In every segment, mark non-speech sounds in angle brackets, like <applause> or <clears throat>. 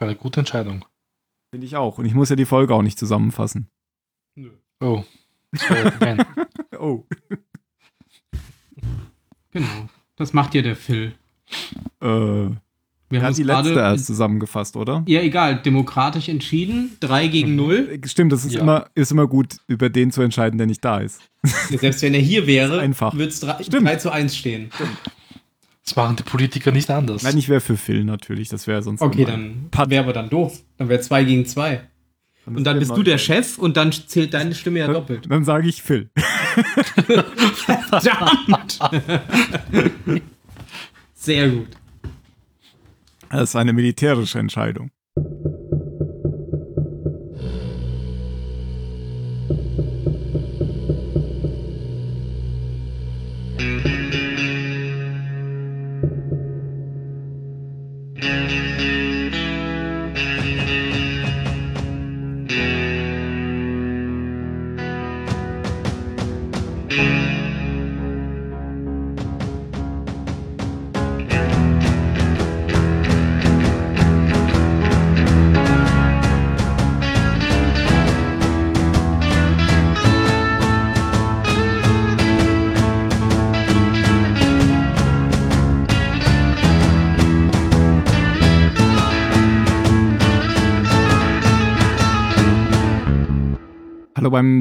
Eine gute Entscheidung. Finde ich auch. Und ich muss ja die Folge auch nicht zusammenfassen. Oh. War ja Ben. Oh. Genau. Das macht ja der Phil. Äh, Wir haben die letzte gerade- erst zusammengefasst, oder? Ja, egal. Demokratisch entschieden. Drei gegen null. Äh, Stimmt, das ist, Ja. immer, ist immer gut, über den zu entscheiden, der nicht da ist. Selbst wenn er hier wäre, einfach. würde es 3, Stimmt. 3 zu 1 stehen. Das machen die Politiker nicht anders. Nein, ich wäre für Phil natürlich, das wäre sonst. Okay, gemein. dann wäre aber dann doof. Dann wäre 2 gegen 2. Und dann bist du der Chef und dann zählt deine Stimme ja doppelt. Dann sage ich Phil. <laughs> Verdammt! Sehr gut. Das ist eine militärische Entscheidung.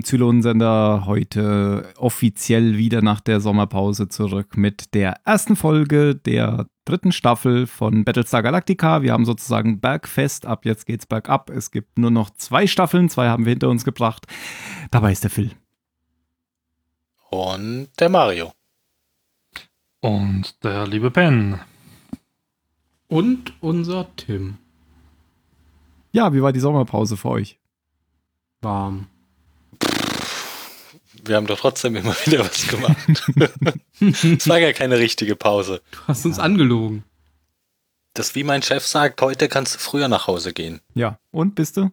Zylonensender, heute offiziell wieder nach der Sommerpause zurück mit der ersten Folge der dritten Staffel von Battlestar Galactica. Wir haben sozusagen Bergfest, ab jetzt geht's bergab. Es gibt nur noch zwei Staffeln, zwei haben wir hinter uns gebracht. Dabei ist der Phil. Und der Mario. Und der liebe Ben. Und unser Tim. Ja, wie war die Sommerpause für euch? Warm. Wir haben doch trotzdem immer <laughs> wieder was gemacht. Es war ja keine richtige Pause. Du hast uns angelogen. Das, wie mein Chef sagt, heute kannst du früher nach Hause gehen. Ja, und bist du?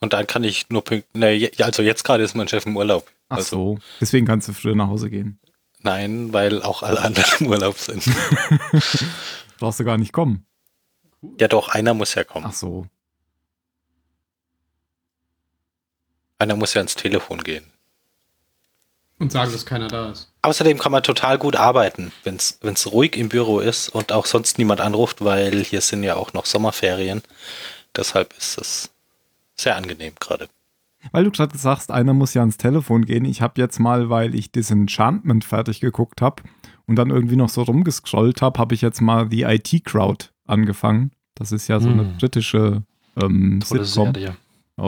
Und dann kann ich nur pünkt. Ne, also jetzt gerade ist mein Chef im Urlaub. Ach also so, deswegen kannst du früher nach Hause gehen. nein, weil auch alle anderen im Urlaub sind. <laughs> Brauchst du gar nicht kommen. Ja doch, einer muss ja kommen. Ach so. Einer muss ja ans Telefon gehen. Und sagen, dass keiner da ist. Außerdem kann man total gut arbeiten, wenn es ruhig im Büro ist und auch sonst niemand anruft, weil hier sind ja auch noch Sommerferien. Deshalb ist es sehr angenehm gerade. Weil du gerade sagst, einer muss ja ans Telefon gehen. Ich habe jetzt mal, weil ich Disenchantment fertig geguckt habe und dann irgendwie noch so rumgescrollt habe, habe ich jetzt mal The IT Crowd angefangen. Das ist ja so eine Hm. britische ähm, Tolle Sitcom Serie.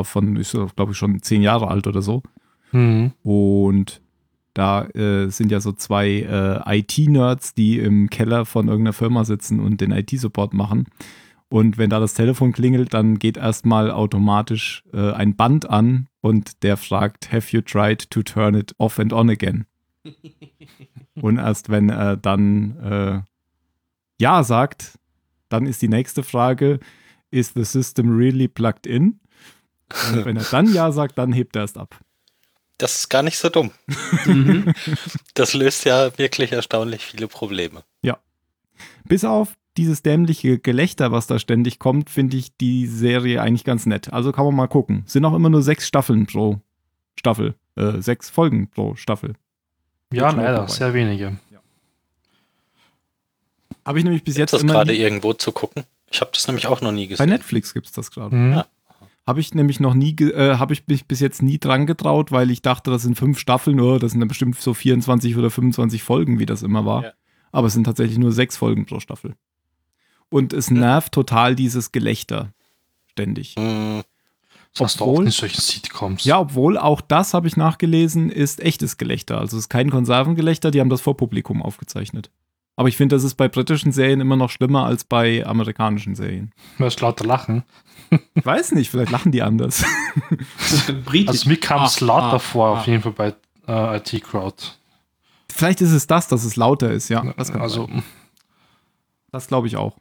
von, ist glaube ich schon zehn Jahre alt oder so. Mhm. Und da äh, sind ja so zwei äh, IT-Nerds, die im Keller von irgendeiner Firma sitzen und den IT-Support machen. Und wenn da das Telefon klingelt, dann geht erstmal automatisch äh, ein Band an und der fragt, have you tried to turn it off and on again? <laughs> und erst wenn er dann äh, Ja sagt, dann ist die nächste Frage, is the system really plugged in? Und wenn er dann Ja sagt, dann hebt er erst ab. Das ist gar nicht so dumm. Mhm. <laughs> Das löst ja wirklich erstaunlich viele Probleme. Bis auf dieses dämliche Gelächter, was da ständig kommt, finde ich die Serie eigentlich ganz nett. Also kann man mal gucken. Sind auch immer nur sechs Staffeln pro Staffel. Äh, sechs Folgen pro Staffel. Ja, leider, sehr wenige. Habe ich nämlich bis Ist jetzt das immer gerade irgendwo zu gucken? Ich habe das nämlich auch noch nie Bei gesehen. Netflix gibt es das gerade. Mhm. Ja. Habe ich nämlich noch nie, äh, habe ich mich bis jetzt nie dran getraut, weil ich dachte, das sind fünf Staffeln, nur das sind dann bestimmt so 24 oder 25 Folgen, wie das immer war. Ja. Aber es sind tatsächlich nur sechs Folgen pro Staffel. Und es nervt total dieses Gelächter. Ständig. Hm, Das hast du auch Obwohl- in solchen Sitcoms. Ja, obwohl auch das habe ich nachgelesen, ist echtes Gelächter. Also es ist kein Konservengelächter, die haben das vor Publikum aufgezeichnet. Aber ich finde, das ist bei britischen Serien immer noch schlimmer als bei amerikanischen Serien. Du hörst lauter Lachen. Ich weiß nicht, vielleicht lachen die anders. Britisch. Also mir kam es Ah, lauter ah, vor, ah. auf jeden Fall bei äh, IT Crowd. vielleicht ist es das, dass es lauter ist, ja. Das, kann also, sein. das glaube ich auch.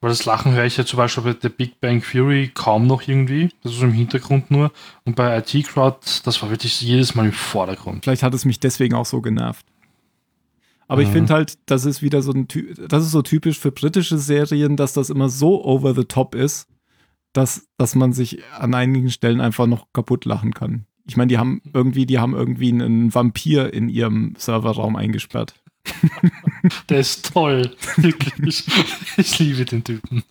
weil das Lachen höre ich ja zum Beispiel bei der Big Bang Theory kaum noch irgendwie. Das ist im Hintergrund nur. Und bei IT Crowd, das war wirklich jedes Mal im Vordergrund. Vielleicht hat es mich deswegen auch so genervt. Aber ich Mhm. finde halt, das ist wieder so ein Ty das ist so typisch für britische Serien, dass das immer so over the top ist, dass, dass man sich an einigen Stellen einfach noch kaputt lachen kann. Ich meine, die haben irgendwie, die haben irgendwie einen Vampir in ihrem Serverraum eingesperrt. <laughs> Der ist toll. Wirklich. Ich liebe den Typen.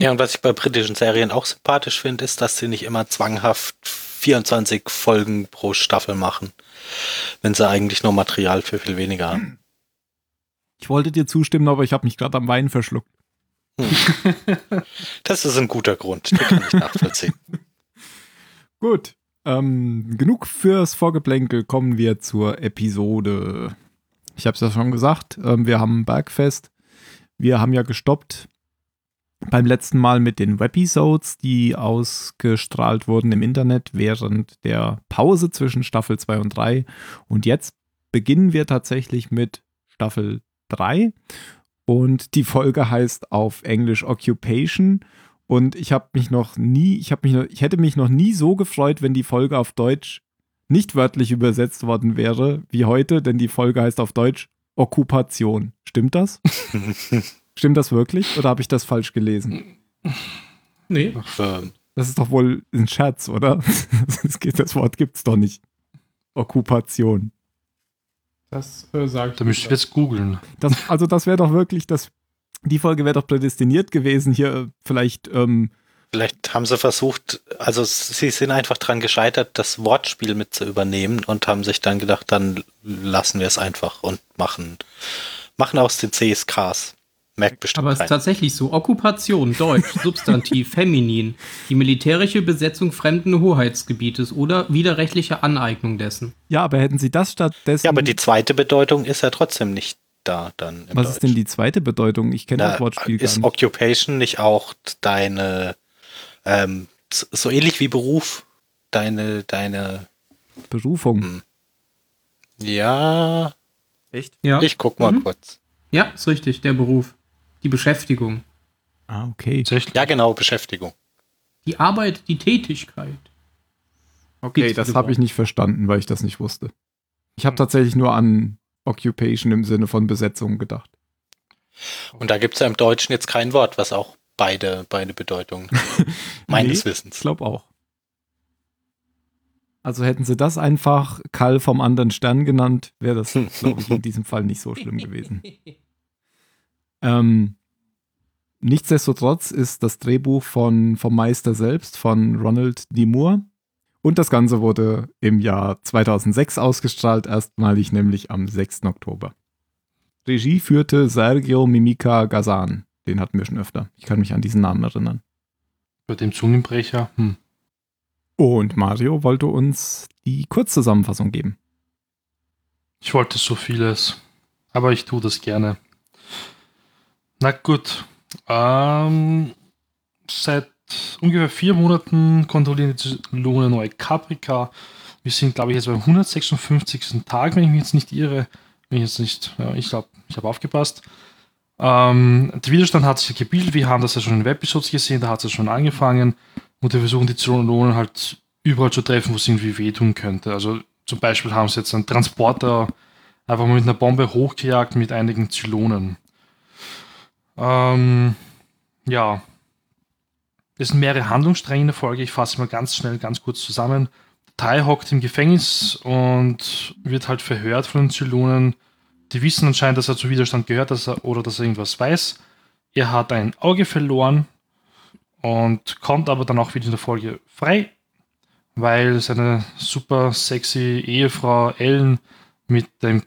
Ja, und was ich bei britischen Serien auch sympathisch finde, ist, dass sie nicht immer zwanghaft 24 Folgen pro Staffel machen, wenn sie eigentlich nur Material für viel weniger haben. Ich wollte dir zustimmen, aber ich habe mich gerade am Wein verschluckt. Das ist ein guter Grund, den kann ich nachvollziehen. <laughs> Gut. Ähm, genug fürs Vorgeplänkel, kommen wir zur Episode. Ich habe es ja schon gesagt, ähm, wir haben ein Bergfest. Wir haben ja gestoppt beim letzten Mal mit den Webisodes, die ausgestrahlt wurden im Internet während der Pause zwischen Staffel 2 und 3. Und jetzt beginnen wir tatsächlich mit Staffel 3. Und die Folge heißt auf Englisch Occupation. Und ich habe mich noch nie, ich habe mich noch, ich hätte mich noch nie so gefreut, wenn die Folge auf Deutsch nicht wörtlich übersetzt worden wäre wie heute, denn die Folge heißt auf Deutsch Okkupation. Stimmt das? <laughs> Stimmt das wirklich oder habe ich das falsch gelesen? Nee. Das ist doch wohl ein Scherz, oder? <laughs> Das, geht, das Wort gibt es doch nicht. Okkupation. Das äh, sagt. Da müsste ich jetzt googeln. Das, also das wäre doch wirklich, das, die Folge wäre doch prädestiniert gewesen, hier äh, vielleicht, ähm, Vielleicht haben sie versucht, also sie sind einfach dran gescheitert, das Wortspiel mit zu übernehmen und haben sich dann gedacht, dann lassen wir es einfach und machen, machen aus den Cs Ks. Merkt bestimmt Aber es ist tatsächlich so. Okkupation, Deutsch, <laughs> Substantiv, Feminin. Die militärische Besetzung fremden Hoheitsgebietes oder widerrechtliche Aneignung dessen. ja, aber hätten sie das stattdessen. Ja, aber die zweite Bedeutung ist ja trotzdem nicht da dann. Im was ist denn die zweite Bedeutung? Ich kenne das Wortspiel gar ist nicht. Occupation nicht auch deine, ähm, so so ähnlich wie Beruf, deine, deine, Berufung. Hm. ja, Echt? Ja. ich guck mal Mhm. kurz. Ja, ist richtig, der Beruf. Die Beschäftigung. Ah, okay. Ja, genau, Beschäftigung. Die Arbeit, die Tätigkeit. Okay, Gibt's das habe ich nicht verstanden, weil ich das nicht wusste. Ich habe tatsächlich nur an Occupation im Sinne von Besetzung gedacht. Und da gibt es ja im Deutschen jetzt kein Wort, was auch beide, beide Bedeutungen <laughs> meines Nee, Wissens. Ich glaube auch. Also hätten sie das einfach Karl vom anderen Stern genannt, wäre das, glaube ich, in <laughs> diesem Fall nicht so schlimm gewesen. <laughs> Ähm, nichtsdestotrotz ist das Drehbuch von, vom Meister selbst, von Ronald D. Moore. Und das Ganze wurde im Jahr 2006 ausgestrahlt, erstmalig nämlich am 6. Oktober. Regie führte Sergio Mimica Gazan. Den hatten wir schon öfter. Ich kann mich an diesen Namen erinnern. Bei dem Zungenbrecher. Hm. Und Mario wollte uns die Kurzzusammenfassung geben. Ich wollte so vieles, aber ich tue das gerne. Na gut. Ähm, seit ungefähr vier Monaten kontrollieren die Zyklone neue Caprica. Wir sind, glaube ich, jetzt beim 156. Tag, wenn ich mich jetzt nicht irre. Wenn ich jetzt nicht, ja, ich glaube, ich habe aufgepasst. Ähm, der Widerstand hat sich gebildet. Wir haben das ja schon in Webisodes gesehen, da hat es schon angefangen. Und wir versuchen die Zylonen halt überall zu treffen, wo es irgendwie wehtun könnte. Also zum Beispiel haben sie jetzt einen Transporter einfach mal mit einer Bombe hochgejagt mit einigen Zylonen. Ähm, ja. Es sind mehrere Handlungsstränge in der Folge. Ich fasse mal ganz schnell, ganz kurz zusammen. Tai hockt im Gefängnis und wird halt verhört von den Zylonen. Die wissen anscheinend, dass er zu Widerstand gehört dass er, oder dass er irgendwas weiß. Er hat ein Auge verloren und kommt aber dann auch wieder in der Folge frei, weil seine super sexy Ehefrau Ellen mit dem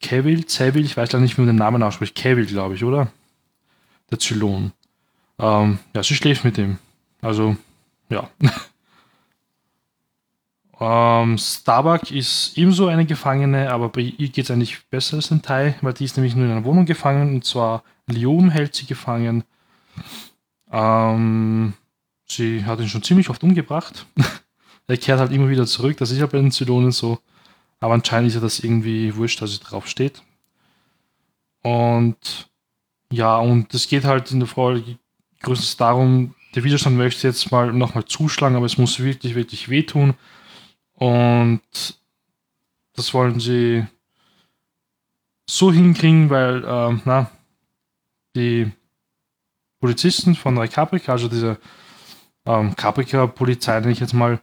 Cavill, Saville, ich weiß leider nicht, wie man den Namen ausspricht, Cavill, glaube ich, oder? Der Zylon. Ähm, ja, sie schläft mit ihm. Also, ja. <laughs> ähm, Starbuck ist ebenso eine Gefangene, aber bei ihr geht es eigentlich besser als in Tai, weil die ist nämlich nur in einer Wohnung gefangen und zwar Liom hält sie gefangen. Ähm, sie hat ihn schon ziemlich oft umgebracht. <laughs> er kehrt halt immer wieder zurück, das ist ja bei den Zylonen so. Aber anscheinend ist ja das irgendwie wurscht, dass sie drauf steht. Und ja, und es geht halt in der Folge größtenteils darum, der Widerstand möchte jetzt mal nochmal zuschlagen, aber es muss wirklich, wirklich wehtun. Und das wollen sie so hinkriegen, weil, ähm, na, die Polizisten von Recaprica, also diese ähm, Caprica-Polizei, nenne ich jetzt mal,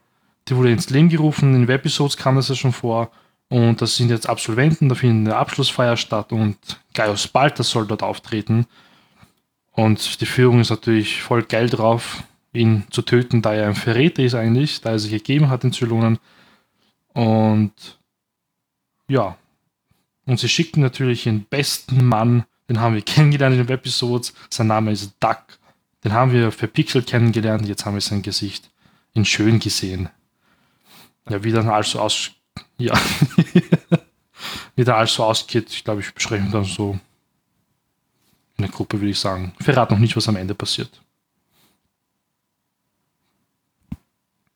die wurde ins Leben gerufen. In Webisodes kam das ja schon vor. Und das sind jetzt Absolventen, da findet eine Abschlussfeier statt und Gaius Balter soll dort auftreten. Und die Führung ist natürlich voll geil drauf, ihn zu töten, da er ein Verräter ist eigentlich, da er sich gegeben hat in Zylonen. Und ja, und sie schicken natürlich den besten Mann, den haben wir <laughs> kennengelernt in den Webisodes. Sein Name ist Duck. Den haben wir für Pixel kennengelernt, jetzt haben wir sein Gesicht in schön gesehen. Ja, wie dann also aus. Ja. wie dann also ausgeht, ich glaube, ich beschreibe dann so in der Gruppe, würde ich sagen. Ich verrate noch nicht, was am Ende passiert.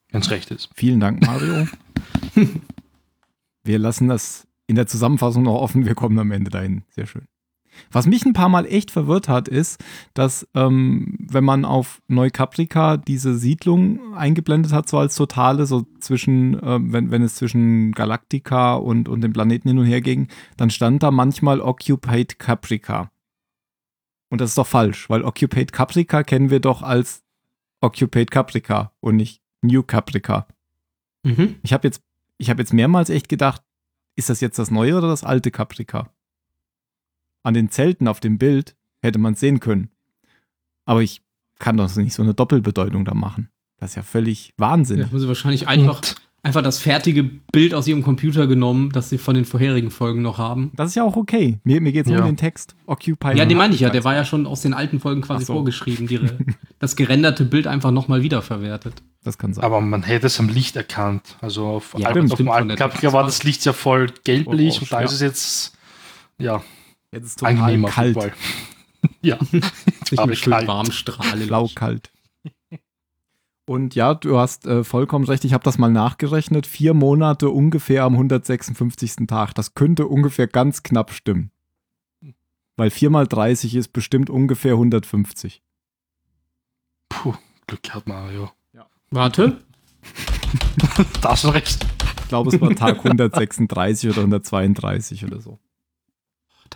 Wenn es recht ist. Vielen Dank, Mario. <laughs> wir lassen das in der Zusammenfassung noch offen. Wir kommen am Ende dahin. Sehr schön. Was mich ein paar Mal echt verwirrt hat, ist, dass ähm, wenn man auf Neukaprika diese Siedlung eingeblendet hat, so als totale, so zwischen, äh, wenn, wenn es zwischen Galactica und, und dem Planeten hin und her ging, dann stand da manchmal Occupied Caprica. Und das ist doch falsch, weil Occupied Caprica kennen wir doch als Occupied Caprica und nicht New Caprica. Mhm. Ich habe jetzt, ich habe jetzt mehrmals echt gedacht, ist das jetzt das neue oder das alte Caprica? An den Zelten auf dem Bild hätte man es sehen können. Aber ich kann doch nicht so eine Doppelbedeutung da machen. Das ist ja völlig Wahnsinn. Da haben sie wahrscheinlich einfach, einfach das fertige Bild aus ihrem Computer genommen, das sie von den vorherigen Folgen noch haben. Das ist ja auch okay. Mir, mir geht es nur Ja. um den Text. Occupy. Ja, den meine ich ja. Der war ja schon aus den alten Folgen quasi so. vorgeschrieben. Die, <laughs> das gerenderte Bild einfach nochmal wiederverwertet. Das kann sein. Aber man hätte es am Licht erkannt. Also auf, Ja, auf dem alten Caprica war das Licht ja voll gelblich Orange, und da ja. ist es jetzt ja Jetzt ist es angenehm auf jeden kalt. Fall. <laughs> ja, <laughs> Nicht Aber schön kalt. warmen Strahle. Blau kalt. <laughs> Und ja, du hast äh, vollkommen recht. Ich habe das mal nachgerechnet. Vier Monate ungefähr am 156. Tag. Das könnte ungefähr ganz knapp stimmen. Weil 4 mal 30 ist bestimmt ungefähr 150. puh, Glück gehabt, Mario. Warte. Da hast du recht. Ich glaube, es war Tag 136 oder 132 oder so.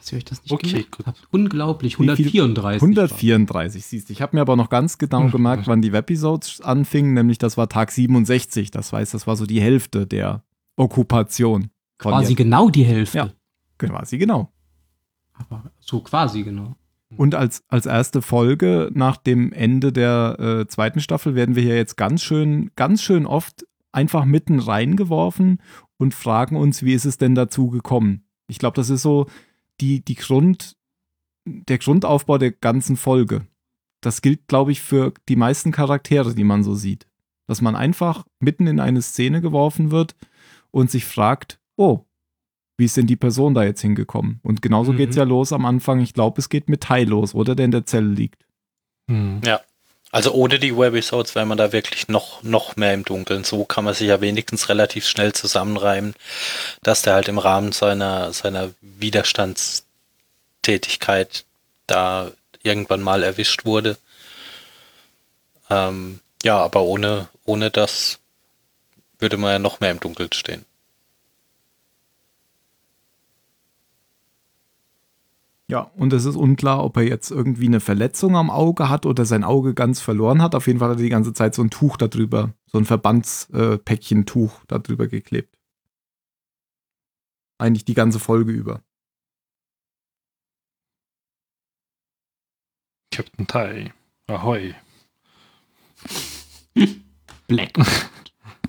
Dass ihr euch das nicht Okay, gemerkt gut. habt. Unglaublich. Wie viel? 134. 134, siehst du. Ich habe mir aber noch ganz genau Hm. gemerkt, wann die Webisodes anfingen, nämlich das war Tag 67. Das heißt, das war so die Hälfte der Okkupation. Quasi genau die Hälfte. Ja. Quasi genau. Aber so quasi genau. Und als, als erste Folge nach dem Ende der äh, zweiten Staffel werden wir hier jetzt ganz schön, ganz schön oft einfach mitten reingeworfen und fragen uns, wie ist es denn dazu gekommen? Ich glaube, das ist so die, die Grund, der Grundaufbau der ganzen Folge. Das gilt, glaube ich, für die meisten Charaktere, die man so sieht. Dass man einfach mitten in eine Szene geworfen wird und sich fragt, oh, wie ist denn die Person da jetzt hingekommen? Und genauso Mhm. geht's ja los am Anfang. Ich glaube, es geht mit Tai los, oder? Der in der Zelle liegt. Hm. Also ohne die Webisodes wäre man da wirklich noch, noch mehr im Dunkeln. So kann man sich ja wenigstens relativ schnell zusammenreimen, dass der halt im Rahmen seiner, seiner Widerstandstätigkeit da irgendwann mal erwischt wurde. Ähm, ja, aber ohne, ohne das würde man ja noch mehr im Dunkeln stehen. Ja, und es ist unklar, ob er jetzt irgendwie eine Verletzung am Auge hat oder sein Auge ganz verloren hat. Auf jeden Fall hat er die ganze Zeit so ein Tuch darüber, so ein Verbandspäckchen Tuch darüber geklebt. Eigentlich die ganze Folge über. Captain Tai. Ahoi. Black.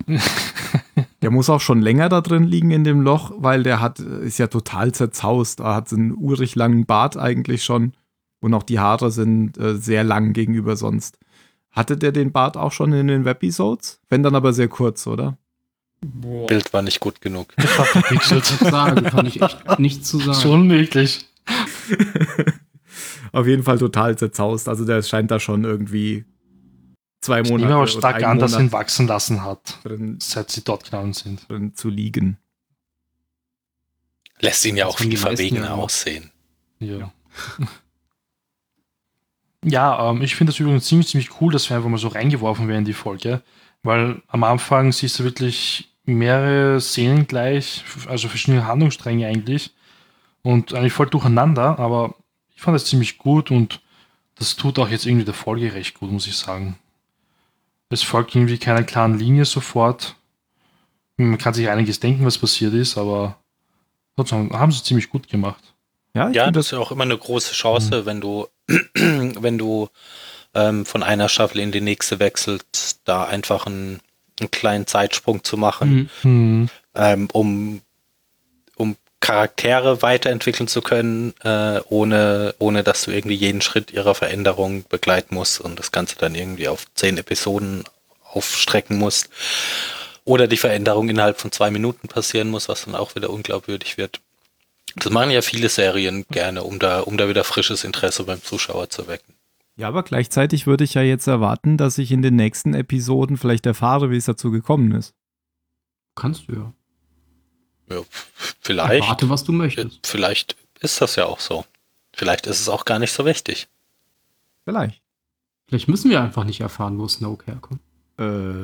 <laughs> Der muss auch schon länger da drin liegen in dem Loch, weil der hat, ist ja total zerzaust. Er hat so einen urig langen Bart eigentlich schon. Und auch die Haare sind äh, sehr lang gegenüber sonst. Hatte der den Bart auch schon in den Webisodes? Wenn dann aber sehr kurz, oder? Boah. Bild war nicht gut genug. Verpixelt. Sagen kann ich echt nichts zu sagen. Schon möglich. <laughs> Auf jeden Fall total zerzaust. Also der scheint da schon irgendwie zwei Ich Monate nehme aber stark an, dass er ihn wachsen lassen hat, drin, seit sie dort gelandet sind. drin zu liegen. Lässt ihn ja auch viel verwegener ja aussehen. Ja. <laughs> Ja, ähm, ich finde das übrigens ziemlich, ziemlich cool, dass wir einfach mal so reingeworfen werden in die Folge, weil am Anfang siehst du wirklich mehrere Szenen gleich, also verschiedene Handlungsstränge eigentlich und eigentlich voll durcheinander, aber ich fand das ziemlich gut und das tut auch jetzt irgendwie der Folge recht gut, muss ich sagen. Es folgt irgendwie keiner klaren Linie sofort. Man kann sich einiges denken, was passiert ist, aber trotzdem haben sie es ziemlich gut gemacht. Ja, ich Ja, das ist ja auch immer eine große Chance, wenn du, <clears throat> wenn du ähm, von einer Staffel in die nächste wechselst, da einfach einen, einen kleinen Zeitsprung zu machen, Mhm. Hm. ähm, um Charaktere weiterentwickeln zu können, äh, ohne, ohne dass du irgendwie jeden Schritt ihrer Veränderung begleiten musst und das Ganze dann irgendwie auf zehn Episoden aufstrecken musst. Oder die Veränderung innerhalb von zwei Minuten passieren muss, was dann auch wieder unglaubwürdig wird. Das machen ja viele Serien gerne, um da, um da wieder frisches Interesse beim Zuschauer zu wecken. Ja, aber gleichzeitig würde ich ja jetzt erwarten, dass ich in den nächsten Episoden vielleicht erfahre, wie es dazu gekommen ist. Kannst du ja. Ja, vielleicht, Warte, was du möchtest. vielleicht ist das ja auch so. Vielleicht ist es auch gar nicht so wichtig. Vielleicht. Vielleicht müssen wir einfach nicht erfahren, wo Snoke herkommt. Äh. <laughs>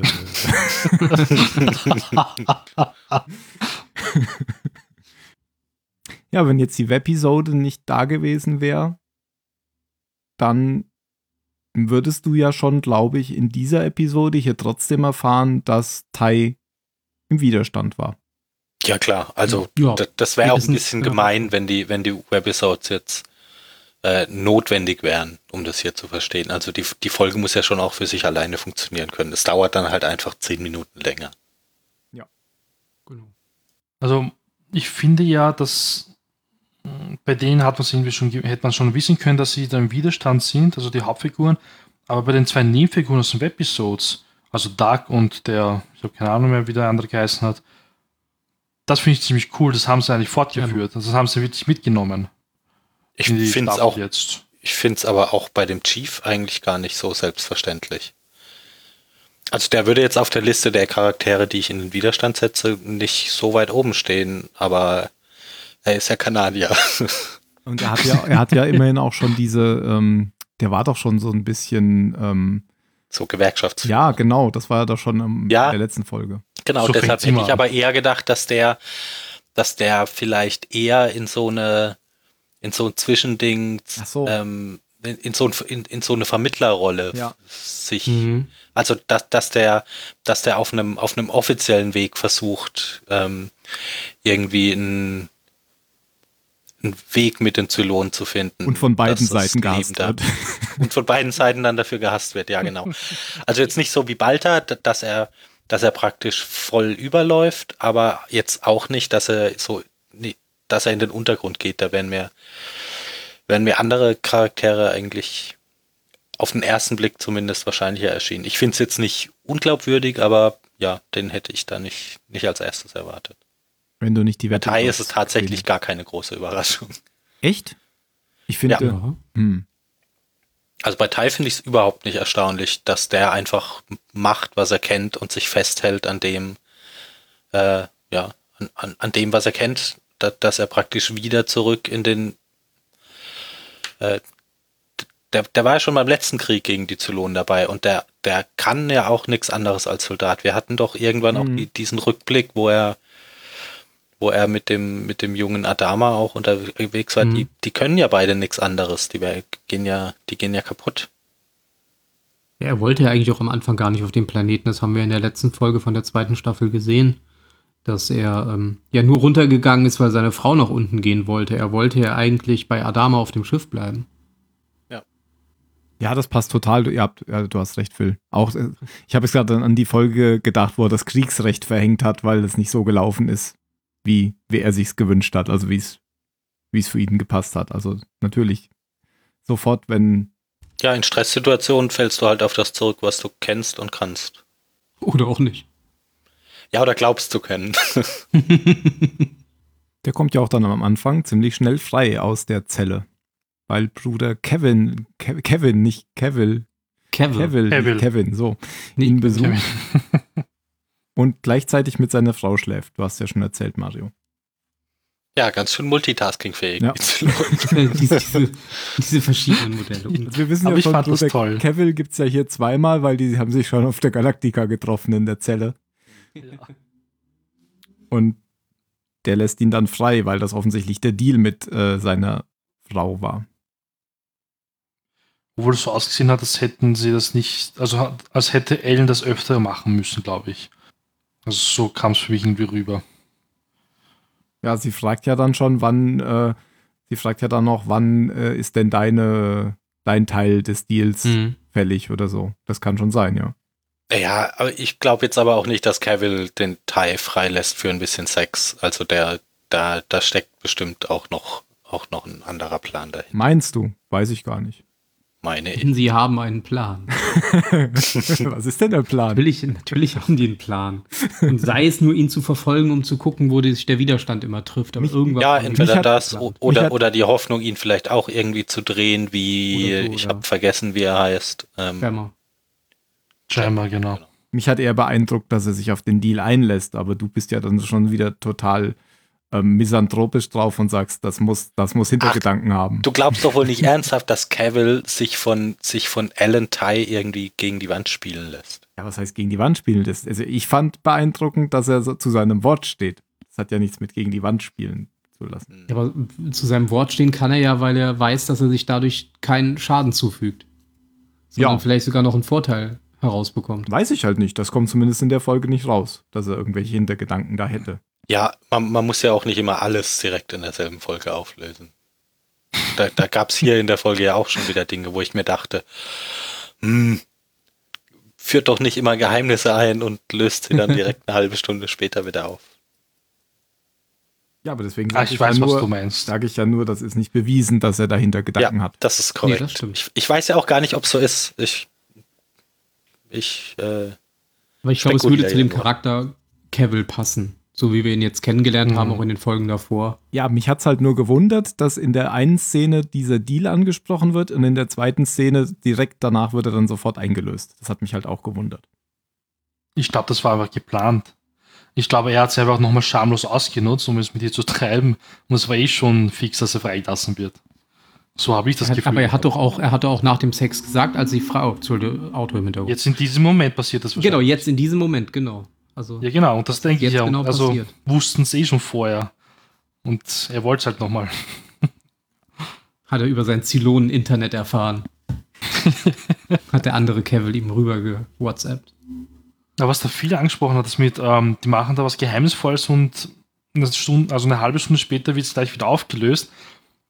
ja, wenn jetzt die Webisode nicht da gewesen wäre, dann würdest du ja schon, glaube ich, in dieser Episode hier trotzdem erfahren, dass Tai im Widerstand war. Ja, klar. Also, Ja, das, das wäre auch ein bisschen ja. gemein, wenn die, wenn die Webisodes jetzt äh, notwendig wären, um das hier zu verstehen. Also, die, die Folge muss ja schon auch für sich alleine funktionieren können. Es dauert dann halt einfach zehn Minuten länger. Genau. Also, ich finde ja, dass mh, bei denen hat man es irgendwie schon, hätte man schon wissen können, dass sie da im Widerstand sind, also die Hauptfiguren. Aber bei den zwei Nebenfiguren aus den Webisodes, also Dark und der, ich habe keine Ahnung mehr, wie der andere geheißen hat, das finde ich ziemlich cool. Das haben sie eigentlich fortgeführt. Also das haben sie wirklich mitgenommen. Ich in finde es auch, jetzt. ich finde es aber auch bei dem Chief eigentlich gar nicht so selbstverständlich. Also der würde jetzt auf der Liste der Charaktere, die ich in den Widerstand setze, nicht so weit oben stehen, aber er ist ja Kanadier. <laughs> Und er hat ja, er hat ja immerhin auch schon diese, ähm, der war doch schon so ein bisschen, ähm, so Gewerkschafts. ja, genau, das war ja doch schon im, Ja. in der letzten Folge. Genau, So deshalb hätte ich aber eher gedacht, dass der, dass der vielleicht eher in so eine, in so ein Zwischending, so. ähm, in, in, so ein, in, in so eine Vermittlerrolle Ja. sich, Mhm. also dass, dass der, dass der auf einem, auf einem offiziellen Weg versucht, ähm, irgendwie einen, einen Weg mit den Zylonen zu finden. Und von beiden Seiten gehasst wird. <laughs> und von beiden Seiten dann dafür gehasst wird, ja genau. <laughs> Also jetzt nicht so wie Balta, dass er, dass er praktisch voll überläuft, aber jetzt auch nicht, dass er so, nee, dass er in den Untergrund geht. Da wären mir, wären mir andere Charaktere eigentlich auf den ersten Blick zumindest wahrscheinlicher erschienen. Ich finde es jetzt nicht unglaubwürdig, aber ja, den hätte ich da nicht, nicht als erstes erwartet. Wenn du nicht die Wette Tai ist es tatsächlich gar keine große Überraschung. Echt? Ich finde, Ja. Ja. hm, Also bei Tai finde ich es überhaupt nicht erstaunlich, dass der einfach macht, was er kennt und sich festhält an dem, äh, ja, an, an, an dem, was er kennt, da, dass er praktisch wieder zurück in den, äh, der, der war ja schon beim letzten Krieg gegen die Zylonen dabei und der, der kann ja auch nichts anderes als Soldat. Wir hatten doch irgendwann auch Mhm. die, diesen Rückblick, wo er wo er mit dem, mit dem jungen Adama auch unterwegs war, Mhm. die, die können ja beide nichts anderes. Die gehen ja, die gehen ja kaputt. Ja, er wollte ja eigentlich auch am Anfang gar nicht auf dem Planeten. Das haben wir in der letzten Folge von der zweiten Staffel gesehen, dass er ähm, ja nur runtergegangen ist, weil seine Frau nach unten gehen wollte. Er wollte ja eigentlich bei Adama auf dem Schiff bleiben. ja, das passt total. Du, ihr habt, ja, du hast recht, Phil. Auch, äh, ich habe jetzt gerade an die Folge gedacht, wo er das Kriegsrecht verhängt hat, weil es nicht so gelaufen ist, wie, wie er sich's gewünscht hat, also wie es wie es für ihn gepasst hat. Also natürlich sofort, wenn Ja, in Stresssituationen fällst du halt auf das zurück, was du kennst und kannst. Oder auch nicht. Ja, oder glaubst zu können. <laughs> Der kommt ja auch dann am Anfang ziemlich schnell frei aus der Zelle. Weil Bruder Kevin, Ke Kevin, nicht Kevin, Kevin. Kevin, Kevin. nicht Kevin, so, Nee, ihn besucht. <laughs> und gleichzeitig mit seiner Frau schläft. Du hast ja schon erzählt, Mario. Ja, ganz schön multitaskingfähig. Ja. <laughs> diese, diese, diese verschiedenen Modelle. Wir wissen Aber ja ich das Bruder toll. Kevin gibt es ja hier zweimal, weil die haben sich schon auf der Galaktika getroffen in der Zelle. Und der lässt ihn dann frei, weil das offensichtlich der Deal mit äh, seiner Frau war. Obwohl es so ausgesehen hat, als hätten sie das nicht, also als hätte Ellen das öfter machen müssen, glaube ich. Also so kam es für mich irgendwie rüber. Ja, sie fragt ja dann schon, wann, äh, sie fragt ja dann noch, wann äh, ist denn deine, dein Teil des Deals Mhm. fällig oder so. Das kann schon sein, ja. Ja, aber ich glaube jetzt aber auch nicht, dass Cavill den Tai freilässt für ein bisschen Sex. Also der, da, da steckt bestimmt auch noch, auch noch ein anderer Plan dahin, Meinst du? Weiß ich gar nicht. Meine ich. Sie haben einen Plan. <laughs> Was ist denn der Plan? Natürlich, natürlich haben die einen Plan. Und sei es nur, ihn zu verfolgen, um zu gucken, wo sich der Widerstand immer trifft. Aber Mich- irgendwas Ja, entweder das oder, oder die Hoffnung, ihn vielleicht auch irgendwie zu drehen, wie, Oder so, ich habe vergessen, wie er heißt. Ähm, Wärmer. Scheinbar, genau. Mich hat eher beeindruckt, dass er sich auf den Deal einlässt, aber du bist ja dann schon wieder total ähm, misanthropisch drauf und sagst, das muss, das muss Hintergedanken haben. Du glaubst doch wohl nicht ernsthaft, dass Cavill sich von, sich von Alan Tai irgendwie gegen die Wand spielen lässt. Ja, was heißt gegen die Wand spielen? Das, also ich fand beeindruckend, dass er so zu seinem Wort steht. Das hat ja nichts mit gegen die Wand spielen zu lassen. Ja, aber zu seinem Wort stehen kann er ja, weil er weiß, dass er sich dadurch keinen Schaden zufügt. Sondern Ja. vielleicht sogar noch einen Vorteil herausbekommt. Weiß ich halt nicht. Das kommt zumindest in der Folge nicht raus, dass er irgendwelche Hintergedanken da hätte. Ja, man, man muss ja auch nicht immer alles direkt in derselben Folge auflösen. Da, da gab es hier in der Folge ja auch schon wieder Dinge, wo ich mir dachte, hm, führt doch nicht immer Geheimnisse ein und löst sie dann direkt eine halbe Stunde später wieder auf. Ja, aber deswegen Ah, sage ich ich, weiß, ja nur, sage ich ja nur, das ist nicht bewiesen, dass er dahinter Gedanken ja, hat. das ist Nee, korrekt. das stimmt. ich, ich weiß ja auch gar nicht, ob es so ist. Ich, ich, äh, Aber ich glaube, es würde zu dem. Charakter Cavill passen. So wie wir ihn jetzt kennengelernt haben, Mhm. auch in den Folgen davor. Ja, mich hat's halt nur gewundert, dass in der einen Szene dieser Deal angesprochen wird und in der zweiten Szene direkt danach wird er dann sofort eingelöst. Das hat mich halt auch gewundert. Ich glaube, das war einfach geplant. Ich glaube, er hat es einfach nochmal schamlos ausgenutzt, um es mit ihr zu treiben. Und es war eh schon fix, dass er freigelassen wird. So habe ich das Er hat, Gefühl. aber er hat doch auch, er hatte auch nach dem Sex gesagt, als die Frau, Entschuldigung, Auto im Hintergrund. Jetzt in diesem Moment passiert das genau, jetzt in diesem Moment, genau. Also, Ja, genau. Und das denke ich ja. genau also passiert. wussten es eh schon vorher. Und er wollte es halt nochmal. <laughs> hat er über sein Zylonen-Internet erfahren. <laughs> hat der andere Cavill ihm rüber ge-WhatsAppt. Aber was da viele angesprochen hat, ist mit, ähm, die machen da was Geheimnisvolles und eine Stunde, also eine halbe Stunde später wird es gleich wieder aufgelöst.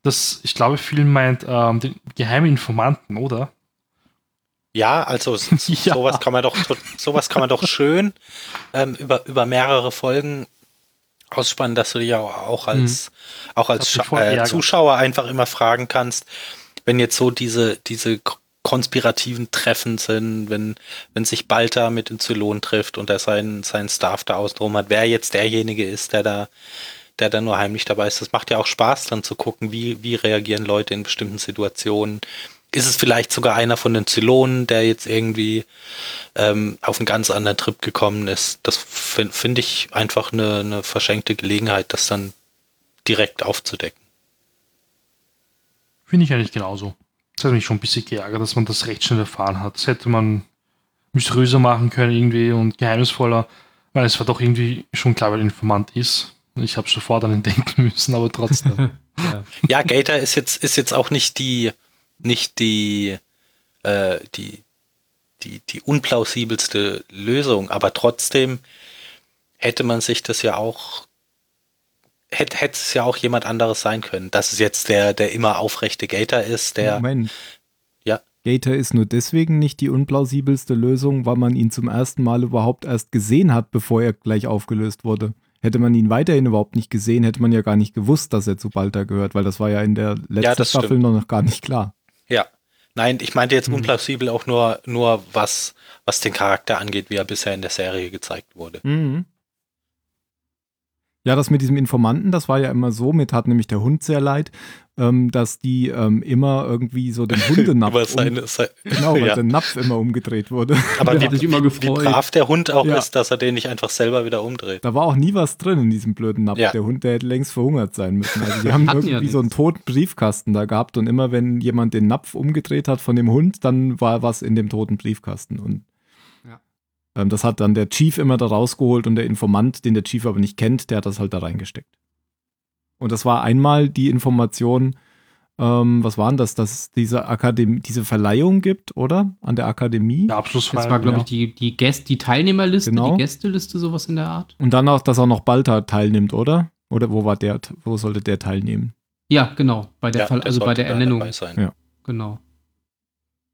Das, ich glaube, viel meint ähm, den geheimen Informanten, oder? Ja, also <laughs> Ja. sowas kann man doch sowas kann man doch schön ähm, über, über mehrere Folgen ausspannen, dass du dich ja auch als auch als mich Scha- voll äh. Zuschauer einfach immer fragen kannst, wenn jetzt so diese diese konspirativen Treffen sind, wenn wenn sich Balta mit den Zylonen trifft und er seinen seinen Staff da außen drum hat, wer jetzt derjenige ist, der da der da nur heimlich dabei ist. Das macht ja auch Spaß, dann zu gucken, wie, wie reagieren Leute in bestimmten Situationen. Ist es vielleicht sogar einer von den Zylonen, der jetzt irgendwie ähm, auf einen ganz anderen Trip gekommen ist? Das finde find ich einfach eine, eine verschenkte Gelegenheit, das dann direkt aufzudecken. Finde ich eigentlich genauso. Das hat mich schon ein bisschen geärgert, dass man das recht schnell erfahren hat. Das hätte man mysteriöser machen können irgendwie und geheimnisvoller, weil es war doch irgendwie schon klar, wer der Informant ist. Und Ich habe sofort an ihn <laughs> denken müssen, aber trotzdem. <laughs> Ja. Ja, Gator ist jetzt, ist jetzt auch nicht die, nicht die, äh, die, die, die unplausibelste Lösung, aber trotzdem hätte man sich das ja auch, hätte, hätte es ja auch jemand anderes sein können. Dass es jetzt der, der immer aufrechte Gator ist, der, Moment. Ja. Gator ist nur deswegen nicht die unplausibelste Lösung, weil man ihn zum ersten Mal überhaupt erst gesehen hat, bevor er gleich aufgelöst wurde. Hätte man ihn weiterhin überhaupt nicht gesehen, hätte man ja gar nicht gewusst, dass er zu Balta gehört, weil das war ja in der letzten das Staffel stimmt. noch gar nicht klar. Ja. Nein, ich meinte jetzt Mhm. unplausibel auch nur, nur was, was den Charakter angeht, wie er bisher in der Serie gezeigt wurde. Mhm. Ja, das mit diesem Informanten, das war ja immer so, mit hat nämlich der Hund sehr leid, ähm, dass die ähm, immer irgendwie so den <laughs> Hundenapf, Über um, seine, se- genau, weil <laughs> ja. der Napf immer umgedreht wurde. Aber <laughs> Der wie, hat sich immer wie, wie gefreut. brav der Hund auch Ja. ist, dass er den nicht einfach selber wieder umdreht. Da war auch nie was drin in diesem blöden Napf. Ja. Der Hund, der hätte längst verhungert sein müssen. Also die haben irgendwie so einen toten Briefkasten da gehabt und immer wenn jemand den Napf umgedreht hat von dem Hund, dann war was in dem toten Briefkasten. Und das hat dann der Chief immer da rausgeholt und der Informant, den der Chief aber nicht kennt, der hat das halt da reingesteckt. Und das war einmal die Information, ähm, was waren das, dass es diese Akademie, diese Verleihung gibt, oder? An der Akademie. Der Abschlussfeier. Das war, glaube ja. ich, die, die, Gäst, die Teilnehmerliste, Genau. die Gästeliste, sowas in der Art. Und dann auch, dass auch noch Balta teilnimmt, oder? Oder wo war der, wo sollte der teilnehmen? Ja, genau. Bei der, Ja, Fall, der also bei der Ernennung. Ja. Genau.